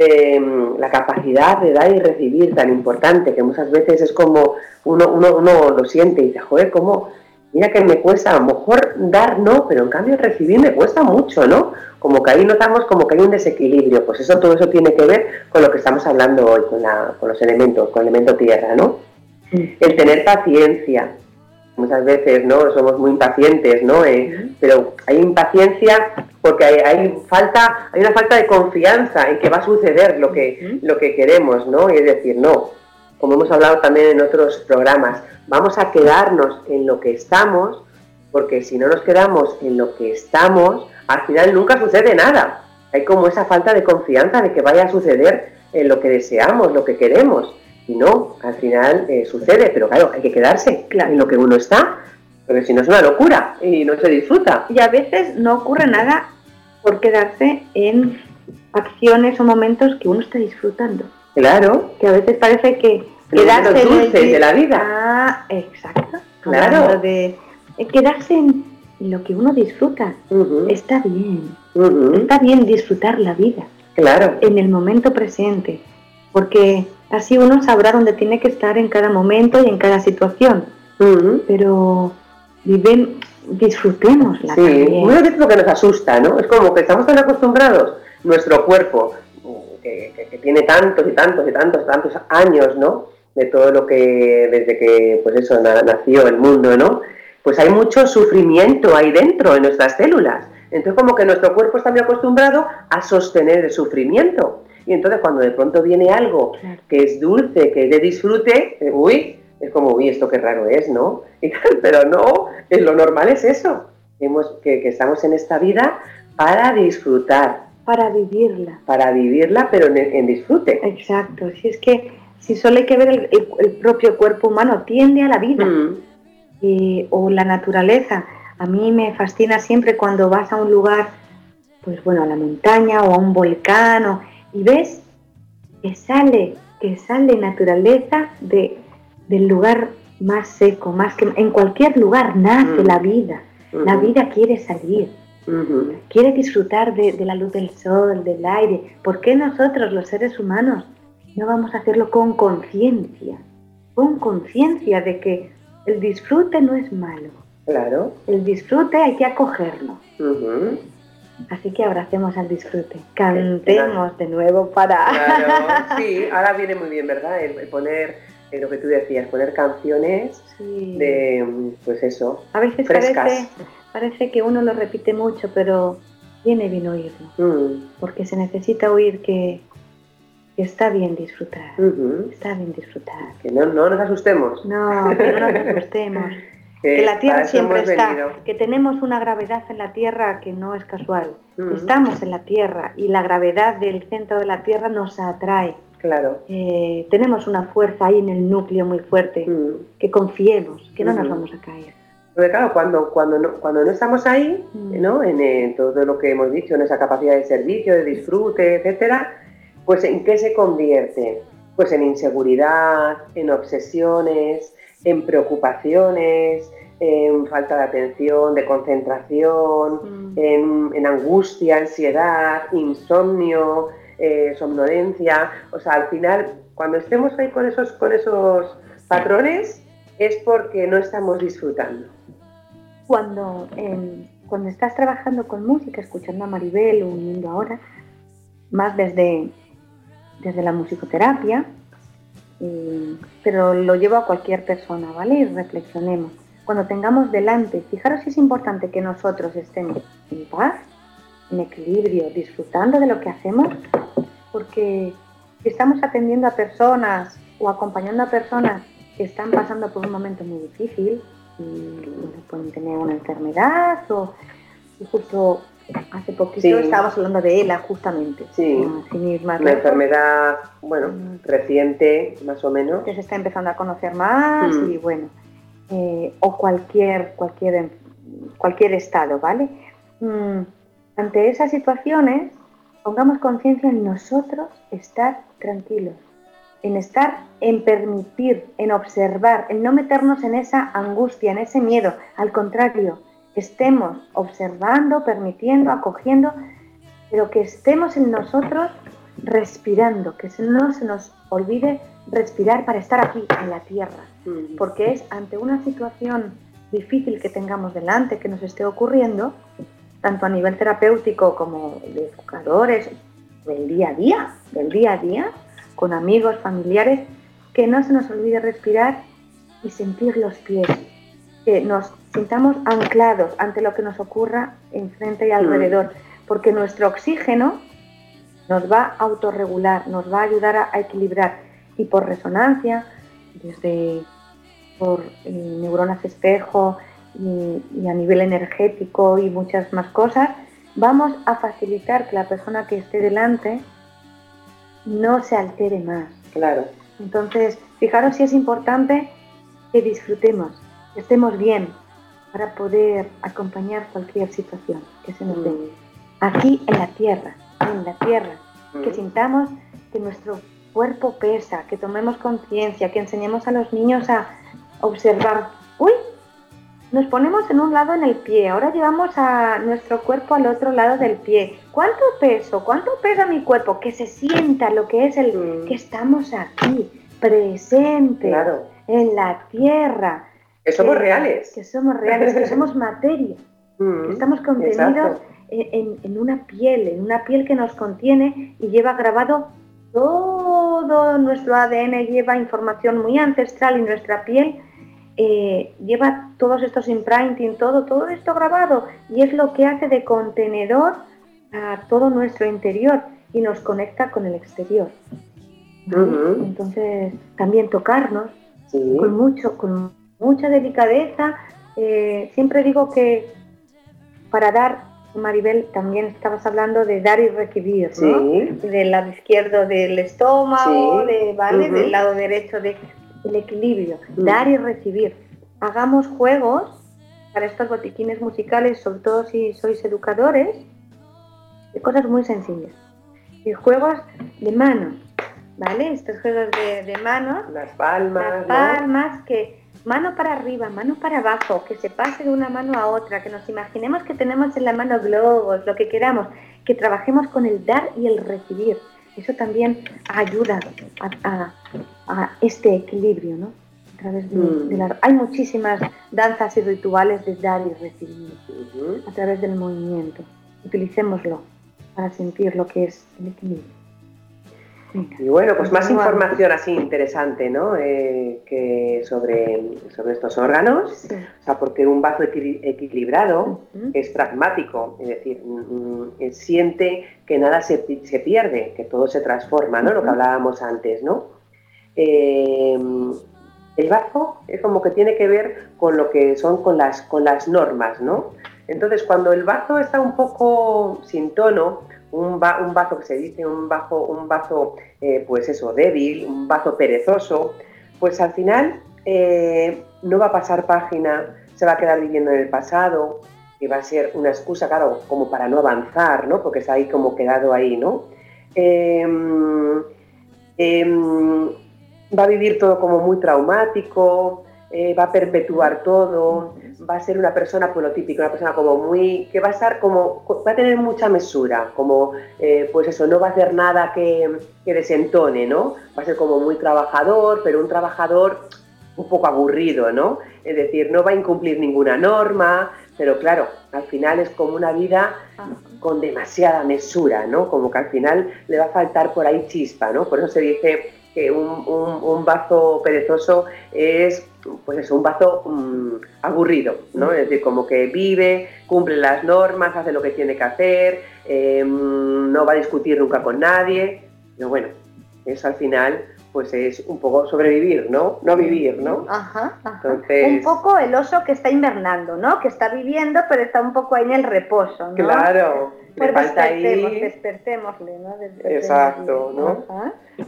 [SPEAKER 2] Em, la capacidad de dar y recibir tan importante, que muchas veces es como uno, uno, uno lo siente y dice, joder, ¿cómo? Mira que me cuesta, a lo mejor dar no, pero en cambio recibir me cuesta mucho, ¿no? Como que ahí notamos como que hay un desequilibrio, pues eso todo eso tiene que ver con lo que estamos hablando hoy, con, la, con los elementos, con el elemento tierra, ¿no? El tener paciencia, muchas veces no somos muy impacientes no eh, pero hay impaciencia porque hay, falta hay una falta de confianza en que va a suceder lo que lo que queremos no y es decir no como hemos hablado también en otros programas vamos a quedarnos en lo que estamos porque si no nos quedamos en lo que estamos al final nunca sucede nada. Hay como esa falta de confianza de que vaya a suceder en lo que deseamos lo que queremos. Y no, al final eh, sucede, pero claro, hay que quedarse en lo que uno está, porque si no es una locura y no se disfruta.
[SPEAKER 3] Y a veces no ocurre nada por quedarse en acciones o momentos que uno está disfrutando.
[SPEAKER 2] Claro.
[SPEAKER 3] Que a veces parece que
[SPEAKER 2] quedarse en de la vida.
[SPEAKER 3] Ah, exacto. Claro. De, quedarse en lo que uno disfruta. Está bien. Está bien disfrutar la vida.
[SPEAKER 2] Claro.
[SPEAKER 3] En el momento presente. Porque Así uno sabrá dónde tiene que estar en cada momento y en cada situación. Pero viven, disfrutemos la
[SPEAKER 2] sí. Muchas veces lo que nos asusta, ¿no? Es como que estamos tan acostumbrados, nuestro cuerpo, que, tiene tantos y tantos y tantos, tantos años, ¿no? De todo lo que, desde que, pues eso, nació el mundo, ¿no? Pues hay mucho sufrimiento ahí dentro, en nuestras células. Entonces, como que nuestro cuerpo está muy acostumbrado a sostener el sufrimiento. Y entonces, cuando de pronto viene algo que es dulce, que es de disfrute, eh, uy, es como, uy, esto qué raro es, ¿no? pero no, lo normal es eso. que, que estamos en esta vida para disfrutar,
[SPEAKER 3] para vivirla.
[SPEAKER 2] Para vivirla, pero en, disfrute.
[SPEAKER 3] Exacto, si es que si solo hay que ver el, propio cuerpo humano, tiende a la vida. Mm. o la naturaleza. A mí me fascina siempre cuando vas a un lugar, pues bueno, a la montaña o a un volcán, y ves que sale, que sale naturaleza de, del lugar más seco, más que en cualquier lugar nace mm. la vida. La vida quiere salir. Quiere disfrutar de, la luz del sol, del aire. ¿Por qué nosotros, los seres humanos, no vamos a hacerlo con conciencia? Con conciencia de que el disfrute no es malo.
[SPEAKER 2] Claro.
[SPEAKER 3] El disfrute hay que acogerlo. Así que abracemos al disfrute. Cantemos de nuevo para.
[SPEAKER 2] Claro, sí, ahora viene muy bien, ¿verdad? El, poner eh, lo que tú decías, poner canciones de, pues eso,
[SPEAKER 3] a veces frescas parece que uno lo repite mucho, pero viene bien oírlo. Mm. Porque se necesita oír que, está bien disfrutar. Está bien disfrutar.
[SPEAKER 2] Que no, no nos asustemos.
[SPEAKER 3] No, que no nos asustemos. que, la Tierra siempre está, que tenemos una gravedad en la Tierra que no es casual. Estamos en la Tierra y la gravedad del centro de la Tierra nos atrae.
[SPEAKER 2] Claro.
[SPEAKER 3] Eh, tenemos una fuerza ahí en el núcleo muy fuerte, que confiemos, que no nos vamos a caer.
[SPEAKER 2] Porque claro, cuando, cuando, no, cuando no estamos ahí, mm. ¿no? En, todo lo que hemos dicho, en esa capacidad de servicio, de disfrute, etcétera, pues ¿en qué se convierte? Pues en inseguridad, en obsesiones, en preocupaciones, en falta de atención, de concentración, mm. en, angustia, ansiedad, insomnio, eh, somnolencia. O sea, al final, cuando estemos ahí con esos, con esos patrones, es porque no estamos disfrutando
[SPEAKER 3] cuando, cuando estás trabajando con música, escuchando a Maribel o uniendo ahora, más desde, desde la musicoterapia, pero lo llevo a cualquier persona, ¿vale? Y reflexionemos. Cuando tengamos delante, fijaros si es importante que nosotros estemos en paz, en equilibrio, disfrutando de lo que hacemos, porque si estamos atendiendo a personas o acompañando a personas que están pasando por un momento muy difícil, y pueden tener una enfermedad o justo hace poquito estábamos hablando de ELA justamente.
[SPEAKER 2] Sí, una enfermedad, bueno, mm. reciente más o menos.
[SPEAKER 3] Que se está empezando a conocer más mm. y bueno, eh, o cualquier, cualquier, cualquier estado, ¿vale? Mm, ante esas situaciones, pongamos conciencia en nosotros estar tranquilos en estar, en permitir, en observar, en no meternos en esa angustia, en ese miedo. Al contrario, estemos observando, permitiendo, acogiendo, pero que estemos en nosotros respirando, que no se nos olvide respirar para estar aquí, en la tierra. Porque es ante una situación difícil que tengamos delante, que nos esté ocurriendo, tanto a nivel terapéutico como de educadores, del día a día, del día a día, con amigos, familiares, que no se nos olvide respirar y sentir los pies, que nos sintamos anclados ante lo que nos ocurra enfrente y alrededor, porque nuestro oxígeno nos va a autorregular, nos va a ayudar a, equilibrar y por resonancia, desde por eh, neuronas espejo y, y a nivel energético y muchas más cosas, vamos a facilitar que la persona que esté delante no se altere más.
[SPEAKER 2] Claro.
[SPEAKER 3] Entonces, fijaros si es importante que disfrutemos, estemos bien para poder acompañar cualquier situación que se nos dé. Mm. Aquí en la tierra, en la tierra, que mm. sintamos que nuestro cuerpo pesa, que tomemos conciencia, que enseñemos a los niños a observar, uy, nos ponemos en un lado en el pie, ahora llevamos a nuestro cuerpo al otro lado del pie. ¿Cuánto peso? ¿Cuánto pesa mi cuerpo? Que se sienta lo que es el mm. que estamos aquí, presentes, en la tierra.
[SPEAKER 2] Que somos reales.
[SPEAKER 3] Que somos reales, que somos materia. Mm, estamos contenidos en, una piel, en una piel que nos contiene y lleva grabado todo nuestro ADN, lleva información muy ancestral y nuestra piel eh, lleva todos estos imprinting, todo, todo esto grabado y es lo que hace de contenedor a todo nuestro interior y nos conecta con el exterior. Entonces, también tocarnos con, mucho, con mucha delicadeza. Eh, siempre digo que para dar, Maribel, también estabas hablando de dar y recibir, Del lado izquierdo del estómago, de, ¿vale? Del lado derecho del equilibrio, mm. dar y recibir. Hagamos juegos para estos botiquines musicales, sobre todo si sois educadores, de cosas muy sencillas. Y juegos de manos, ¿vale? Estos juegos de, de manos.
[SPEAKER 2] Las palmas.
[SPEAKER 3] Las palmas que mano para arriba, mano para abajo, que se pase de una mano a otra, que nos imaginemos que tenemos en la mano globos, lo que queramos, que trabajemos con el dar y el recibir. Eso también ayuda a, este equilibrio, ¿no? A través de, mm. hay muchísimas danzas y rituales de dar y recibir a través del movimiento. Utilicémoslo para sentir lo que es el equilibrio.
[SPEAKER 2] Y bueno, pues más información así interesante, ¿no? Eh, que sobre, sobre estos órganos, o sea, porque un vaso equilibrado es pragmático, es decir, mm, mm, siente que nada se, pierde, que todo se transforma, ¿no? Lo que hablábamos antes, ¿no? Eh, el vaso es como que tiene que ver con lo que son con las, con las normas, ¿no? Entonces, cuando el vaso está un poco sin tono, un, bazo que se dice, un bazo, un bazo eh, pues eso, débil, un bazo perezoso, pues al final eh, no va a pasar página, se va a quedar viviendo en el pasado, y va a ser una excusa, claro, como para no avanzar, ¿no? Porque está ahí como quedado ahí, ¿no? Em, em, va a vivir todo como muy traumático, eh, va a perpetuar todo, va a ser una persona, pues lo típico, una persona como muy, que va a estar como, va a tener mucha mesura, como, eh, pues eso, no va a hacer nada que, que, desentone, ¿no? Va a ser como muy trabajador, pero un trabajador un poco aburrido, ¿no? Es decir, no va a incumplir ninguna norma, pero claro, al final es como una vida con demasiada mesura, ¿no? Como que al final le va a faltar por ahí chispa, ¿no? Por eso se dice que un, un, vaso perezoso es pues es un vaso mm, aburrido, ¿no? Es decir, como que vive, cumple las normas, hace lo que tiene que hacer, em, no va a discutir nunca con nadie, pero bueno, eso al final pues es un poco sobrevivir, ¿no? No vivir, ¿no?
[SPEAKER 3] Ajá, Un poco el oso que está invernando, ¿no? Que está viviendo, pero está un poco ahí en el reposo, ¿no?
[SPEAKER 2] Claro.
[SPEAKER 3] Pues despertémosle, ¿no?
[SPEAKER 2] Exacto, ¿no?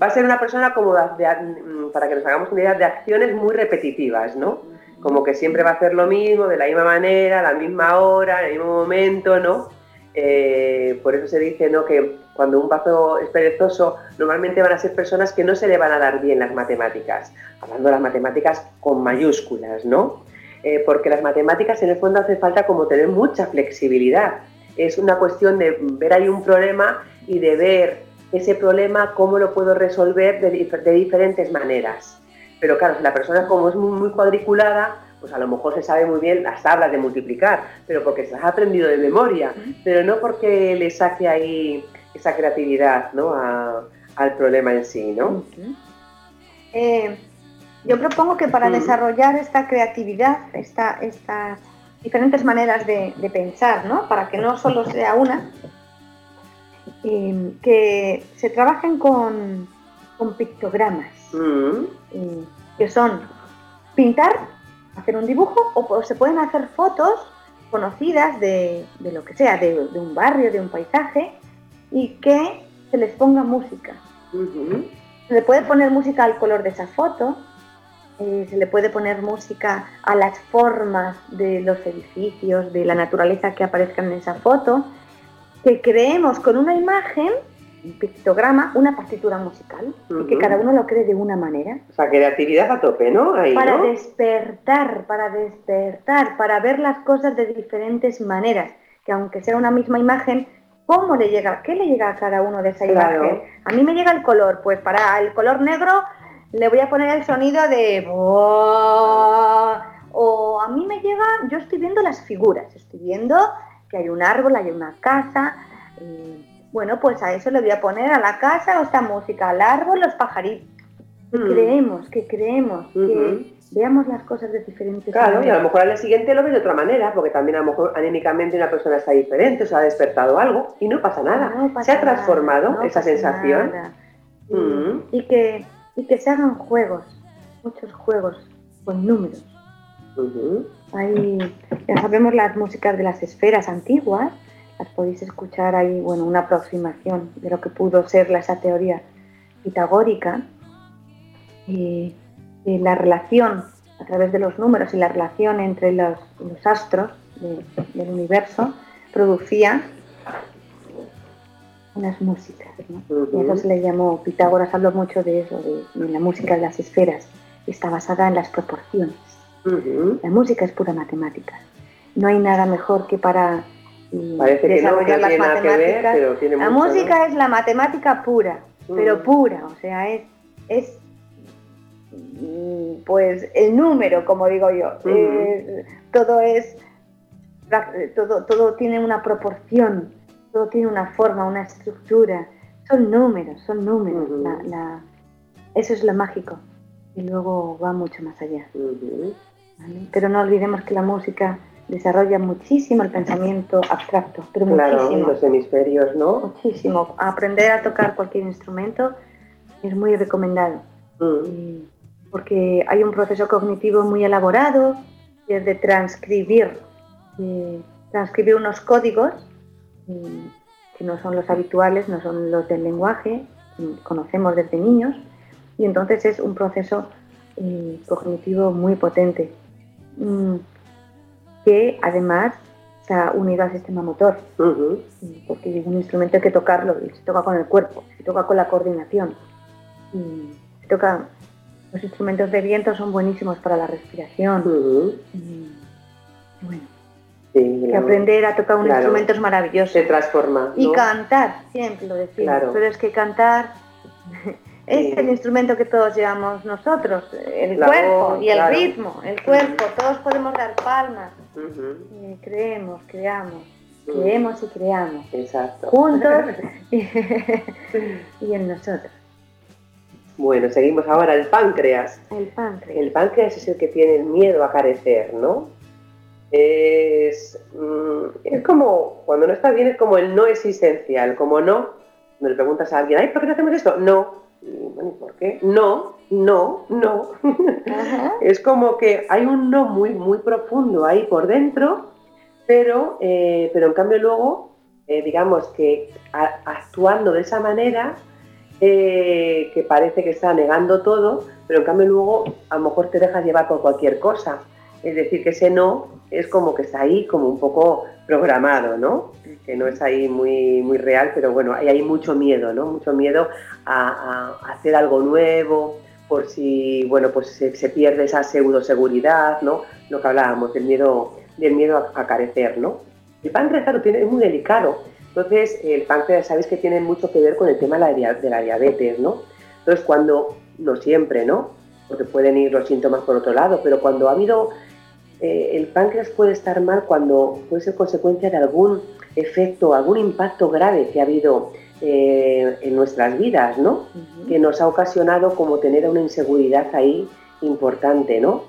[SPEAKER 2] Va a ser una persona como, mm, para que nos hagamos una idea, de acciones muy repetitivas, ¿no? Como que siempre va a hacer lo mismo, de la misma manera, a la misma hora, en el mismo momento, ¿no? Eh, por eso se dice ¿no? que cuando un vaso es perezoso, normalmente van a ser personas que no se le van a dar bien las matemáticas, hablando de las matemáticas con mayúsculas, ¿no? Eh, porque las matemáticas en el fondo hace falta como tener mucha flexibilidad. Es una cuestión de ver ahí un problema y de ver ese problema cómo lo puedo resolver de, de diferentes maneras. Pero claro, si la persona como es muy, muy cuadriculada, pues a lo mejor se sabe muy bien las tablas de multiplicar, pero porque se las ha aprendido de memoria, pero no porque le saque ahí esa creatividad ¿no? al problema en sí. ¿no?
[SPEAKER 3] Eh, yo propongo que para desarrollar esta creatividad, esta, estas diferentes maneras de, pensar, ¿no? para que no solo sea una, eh, que se trabajen con, pictogramas, eh, que son pintar hacer un dibujo o se pueden hacer fotos conocidas de, lo que sea, de, un barrio, de un paisaje, y que se les ponga música. Se le puede poner música al color de esa foto, eh, se le puede poner música a las formas de los edificios, de la naturaleza que aparezcan en esa foto, que creemos con una imagen un pictograma, una partitura musical, y que cada uno lo cree de una manera.
[SPEAKER 2] O sea, creatividad a tope, ¿no?
[SPEAKER 3] para despertar, para despertar, para ver las cosas de diferentes maneras, que aunque sea una misma imagen, ¿cómo le llega? ¿Qué le llega a cada uno de esa imagen? A mí me llega el color, pues para el color negro le voy a poner el sonido de... o a mí me llega, yo estoy viendo las figuras, estoy viendo que hay un árbol, hay una casa, bueno, pues a eso le voy a poner a la casa esta música, al árbol, los pajaritos. Que mm. creemos, que creemos, que veamos las cosas de diferentes
[SPEAKER 2] Claro, y a lo mejor al día siguiente lo ves de otra manera, porque también a lo mejor anímicamente una persona está diferente, o se ha despertado algo y no pasa nada. se ha transformado esa sensación.
[SPEAKER 3] Mm. Y, que, y que se hagan juegos, muchos juegos con números. ya sabemos las músicas de las esferas antiguas, las podéis escuchar ahí, bueno, una aproximación de lo que pudo ser esa teoría pitagórica. Y, la relación a través de los números y la relación entre los, astros del universo producía unas músicas. Y eso se le llamó, Pitágoras habló mucho de eso, de, la música de las esferas. Está basada en las proporciones. La música es pura matemática. No hay nada mejor que para
[SPEAKER 2] Parece que no, que ver, pero tiene
[SPEAKER 3] La música es la matemática pura, pero pura, o sea, es, es mm, pues el número, como digo yo. Eh, todo es todo, todo tiene una proporción, todo tiene una forma, una estructura. Son números, son números. eso es lo mágico. Y luego va mucho más allá. Pero no olvidemos que la música desarrolla muchísimo el pensamiento abstracto, pero claro,
[SPEAKER 2] los hemisferios, ¿no?
[SPEAKER 3] Muchísimo. Aprender a tocar cualquier instrumento es muy recomendado, mm. porque hay un proceso cognitivo muy elaborado, que es de transcribir, transcribir unos códigos que no son los habituales, no son los del lenguaje, que conocemos desde niños, y entonces es un proceso eh, cognitivo muy potente. Mm, que además está unido al sistema motor, porque es un instrumento hay que tocarlo y se toca con el cuerpo, se toca con la coordinación. Y se toca, los instrumentos de viento son buenísimos para la respiración. bueno, que aprender a tocar un instrumento es maravilloso.
[SPEAKER 2] Se transforma.
[SPEAKER 3] Y cantar, siempre lo decimos, pero es que cantar es el instrumento que todos llevamos nosotros, el cuerpo y el ritmo, el cuerpo, todos podemos dar palmas, creemos, creamos, creemos y creamos,
[SPEAKER 2] Exacto.
[SPEAKER 3] juntos y en nosotros.
[SPEAKER 2] Bueno, seguimos ahora el páncreas.
[SPEAKER 3] El páncreas.
[SPEAKER 2] El páncreas es el que tiene el miedo a carecer, ¿no? Es, mm, es como, cuando no está bien, es como el no existencial, como no, cuando le preguntas a alguien, ay, ¿por qué no hacemos esto? No, bueno, ¿por qué? No, no, no. es como que hay un no muy, muy profundo ahí por dentro, pero, eh, pero en cambio luego, eh, digamos que actuando de esa manera, eh, que parece que está negando todo, pero en cambio luego a lo mejor te dejas llevar por cualquier cosa. Es decir, que ese no es como que está ahí como un poco programado, ¿no? Que no es ahí muy, muy real, pero bueno, hay, hay mucho miedo, ¿no? Mucho miedo a, hacer algo nuevo, por si, bueno, pues se, pierde esa pseudo seguridad, ¿no? Lo que hablábamos, del miedo, del miedo a, carecer, ¿no? El páncreas, claro, tiene, es muy delicado. Entonces, el páncreas, sabéis que tiene mucho que ver con el tema de la, de la diabetes, ¿no? Entonces, cuando, no siempre, ¿no? Porque pueden ir los síntomas por otro lado, pero cuando ha habido eh, el páncreas puede estar mal cuando puede ser consecuencia de algún efecto, algún impacto grave que ha habido eh, en nuestras vidas, ¿no? Que nos ha ocasionado como tener una inseguridad ahí importante, ¿no?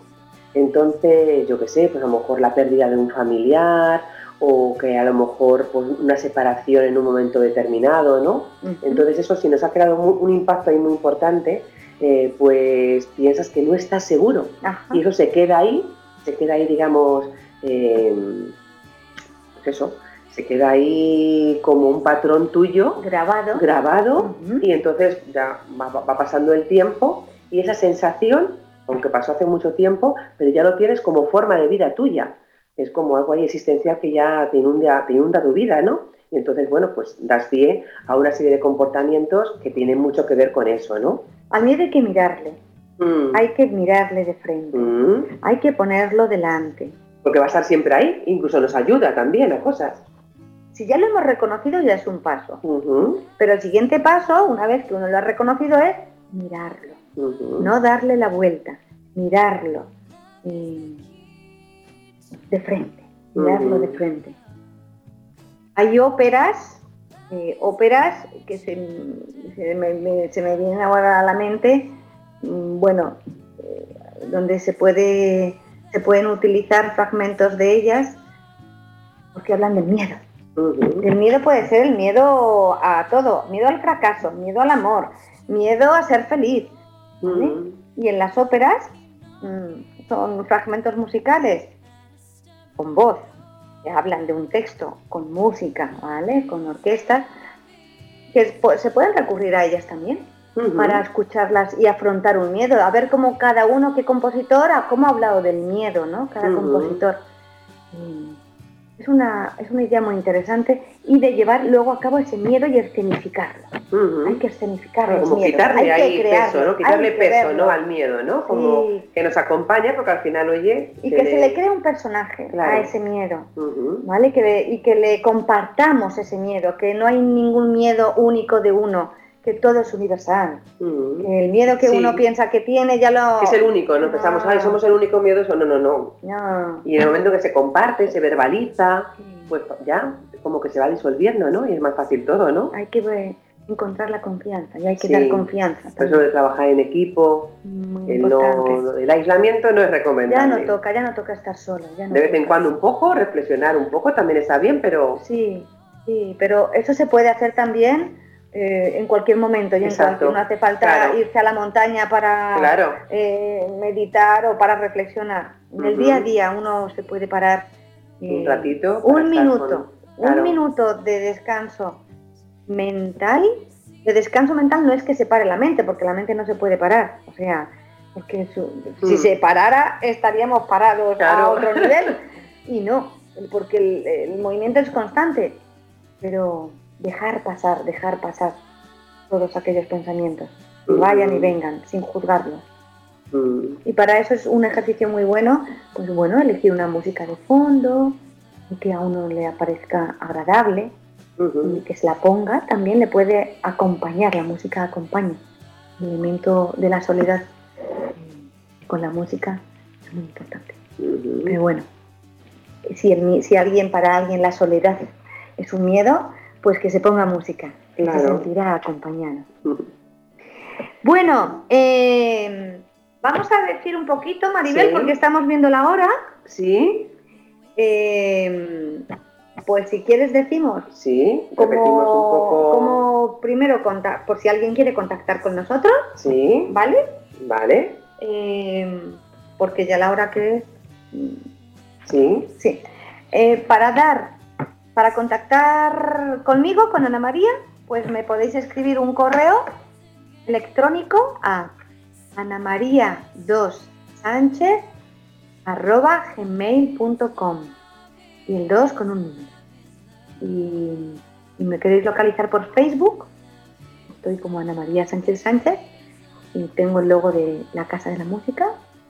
[SPEAKER 2] Entonces, yo qué sé, pues a lo mejor la pérdida de un familiar o que a lo mejor pues, una separación en un momento determinado, ¿no? Entonces eso si nos ha creado un impacto ahí muy importante, eh, pues piensas que no estás seguro y eso se queda ahí se queda ahí, digamos, eh, pues eso, se queda ahí como un patrón tuyo.
[SPEAKER 3] Grabado.
[SPEAKER 2] Grabado, y entonces ya va, pasando el tiempo y esa sensación, aunque pasó hace mucho tiempo, pero ya lo tienes como forma de vida tuya. Es como algo ahí existencial que ya te inunda, te inunda tu vida, ¿no? Y entonces, bueno, pues das pie a una serie de comportamientos que tienen mucho que ver con eso, ¿no?
[SPEAKER 3] A mí hay que mirarle. Mm. Hay que mirarle de frente, mm. hay que ponerlo delante.
[SPEAKER 2] Porque va a estar siempre ahí, incluso nos ayuda también a cosas.
[SPEAKER 3] Si ya lo hemos reconocido ya es un paso. Pero el siguiente paso, una vez que uno lo ha reconocido, es mirarlo. No darle la vuelta, mirarlo. de frente, mirarlo de frente. Hay óperas, eh, óperas que se, me, se, me, vienen ahora a la mente, bueno, eh, donde se, puede, se pueden utilizar fragmentos de ellas porque hablan del miedo. El miedo puede ser el miedo a todo, miedo al fracaso, miedo al amor, miedo a ser feliz. Y en las óperas mm, son fragmentos musicales con voz, que hablan de un texto, con música, ¿vale? Con orquesta, que se pueden recurrir a ellas también para escucharlas y afrontar un miedo, a ver cómo cada uno, qué compositor, cómo ha hablado del miedo, ¿no? Cada compositor es una, es una idea muy interesante y de llevar luego a cabo ese miedo y escenificarlo. Hay que escenificarlo.
[SPEAKER 2] Como quitarle ahí peso, ¿no? Quitarle peso, ¿no? Al miedo, ¿no? Como que nos acompaña porque al final, oye...
[SPEAKER 3] Y que, se le cree un personaje a ese miedo, ¿vale? Que, y que le compartamos ese miedo, que no hay ningún miedo único de uno, que todo es universal. Mm. el miedo que uno piensa que tiene ya lo...
[SPEAKER 2] Es el único, ¿no? Pensamos, ay, somos el único miedo, no, no, no. Y en el momento que se comparte, se verbaliza, pues ya como que se va disolviendo, ¿no? Y es más fácil todo, ¿no?
[SPEAKER 3] Hay que encontrar la confianza y hay que dar confianza.
[SPEAKER 2] Por eso de trabajar en equipo, el, aislamiento no es recomendable.
[SPEAKER 3] Ya no toca, ya no toca estar solo. de
[SPEAKER 2] vez en cuando un poco, reflexionar un poco también está bien, pero...
[SPEAKER 3] Sí, sí, pero eso se puede hacer también eh, en cualquier momento y en no hace falta irse a la montaña para eh, meditar o para reflexionar. En el día a día uno se puede parar
[SPEAKER 2] un ratito,
[SPEAKER 3] un minuto, un minuto de descanso mental. De descanso mental no es que se pare la mente, porque la mente no se puede parar. O sea, es que si mm. se parara estaríamos parados a otro nivel y no, porque el movimiento es constante. Pero dejar pasar, dejar pasar todos aquellos pensamientos, vayan y vengan, sin juzgarlos. Mm. Y para eso es un ejercicio muy bueno, pues bueno, elegir una música de fondo, y que a uno le aparezca agradable, y que se la ponga, también le puede acompañar, la música acompaña. El elemento de la soledad eh, con la música es muy importante. Pero bueno, si, si alguien, para alguien la soledad es un miedo, pues que se ponga música, que se sentirá acompañado. Bueno, eh, vamos a decir un poquito, Maribel, porque estamos viendo la hora.
[SPEAKER 2] Sí.
[SPEAKER 3] Eh, pues si quieres decimos.
[SPEAKER 2] Sí,
[SPEAKER 3] como, un poco. Como primero, por si alguien quiere contactar con nosotros.
[SPEAKER 2] Sí.
[SPEAKER 3] ¿Vale?
[SPEAKER 2] Vale.
[SPEAKER 3] Eh, porque ya la hora que es.
[SPEAKER 2] Sí.
[SPEAKER 3] Sí. para dar para contactar conmigo, con Ana María, pues me podéis escribir un correo electrónico a anamaria2 gmail.com y el 2 con un número. Y, me queréis localizar por Facebook, estoy como Ana María Sánchez Sánchez y tengo el logo de la Casa de la Música,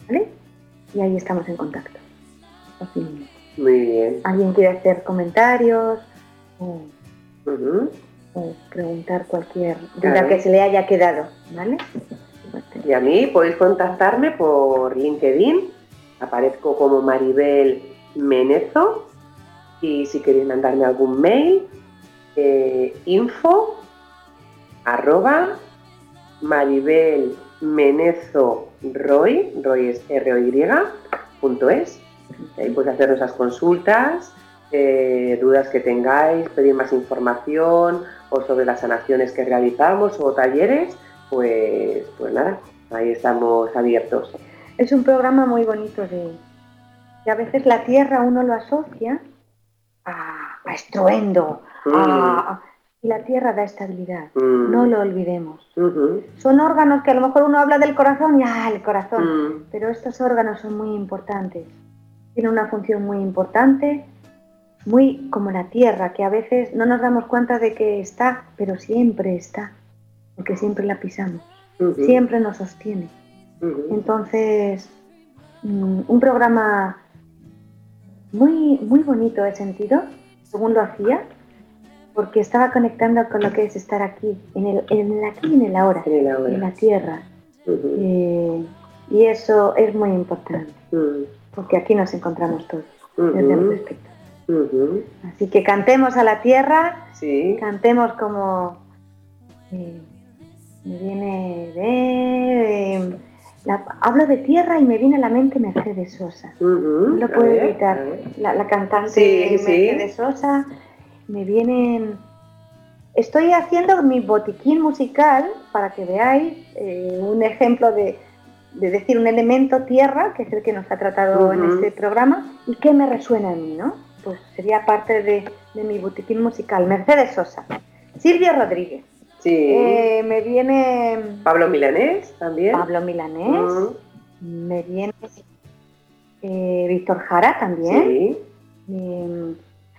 [SPEAKER 3] ¿vale? Y ahí estamos en contacto.
[SPEAKER 2] Muy bien.
[SPEAKER 3] ¿Alguien quiere hacer comentarios o, preguntar cualquier duda que se le haya quedado? ¿Vale?
[SPEAKER 2] Y a mí podéis contactarme por LinkedIn. Aparezco como Maribel Menezo. Y si queréis mandarme algún mail, eh, info arroba Maribel Menezo Roy, Roy es punto es. Ahí podéis hacer esas consultas, eh, dudas que tengáis, pedir más información o sobre las sanaciones que realizamos o talleres, pues, pues nada, ahí estamos abiertos.
[SPEAKER 3] Es un programa muy bonito de que a veces la tierra uno lo asocia a, estruendo, mm. y la tierra da estabilidad, mm. no lo olvidemos. Son órganos que a lo mejor uno habla del corazón y ah, el corazón, mm. pero estos órganos son muy importantes tiene una función muy importante, muy como la tierra, que a veces no nos damos cuenta de que está, pero siempre está, porque siempre la pisamos, siempre nos sostiene. Entonces, mm, un programa muy, muy bonito de sentido, según lo hacía, porque estaba conectando con lo que es estar aquí, en el, en aquí y en el ahora, en, la tierra. Eh, y eso es muy importante porque aquí nos encontramos todos. desde el respeto. Así que cantemos a la tierra, cantemos como eh, me viene de, hablo de tierra y me viene a la mente Mercedes Sosa. no lo puedo evitar. La, cantante Mercedes Sosa. Me vienen. Estoy haciendo mi botiquín musical para que veáis eh, un ejemplo de, decir un elemento tierra, que es el que nos ha tratado en este programa, y que me resuena a mí, ¿no? Pues sería parte de, de mi botiquín musical. Mercedes Sosa. Silvio Rodríguez.
[SPEAKER 2] Sí.
[SPEAKER 3] Eh, me viene.
[SPEAKER 2] Pablo Milanés también.
[SPEAKER 3] Pablo Milanés. Me viene eh, Víctor Jara también. Sí.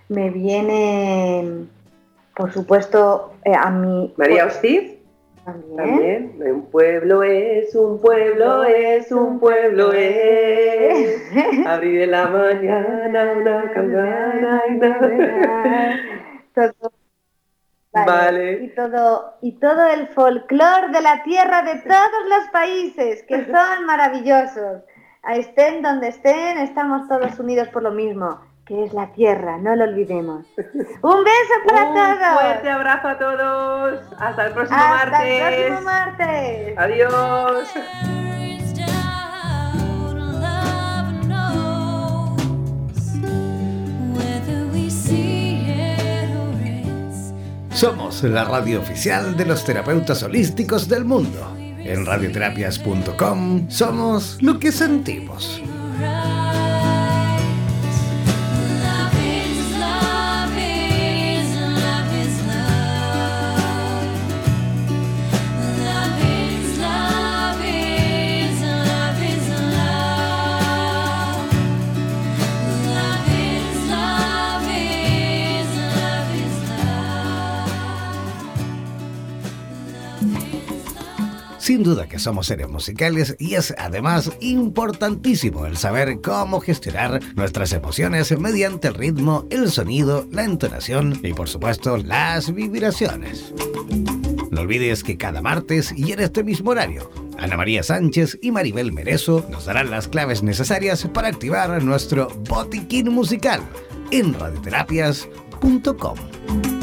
[SPEAKER 3] me viene, por supuesto, eh, a mi.
[SPEAKER 2] María Hostiz. También. Un pueblo es, un pueblo es, un pueblo es. Abrir de la mañana una campana
[SPEAKER 3] Todo Vale. Y todo, y todo el folclor de la tierra de todos los países, que son maravillosos. Estén donde estén, estamos todos unidos por lo mismo, que es la tierra, no lo olvidemos. Un beso para todos.
[SPEAKER 2] Un fuerte abrazo a todos. Hasta el próximo martes.
[SPEAKER 3] Hasta el próximo martes.
[SPEAKER 2] Adiós.
[SPEAKER 1] Somos la radio oficial de los terapeutas holísticos del mundo. En radioterapias.com somos lo que sentimos. Sin duda que somos seres musicales y es además importantísimo el saber cómo gestionar nuestras emociones mediante el ritmo, el sonido, la entonación y por supuesto las vibraciones. No olvides que cada martes y en este mismo horario, Ana María Sánchez y Maribel Merezo nos darán las claves necesarias para activar nuestro botiquín musical en radioterapias.com.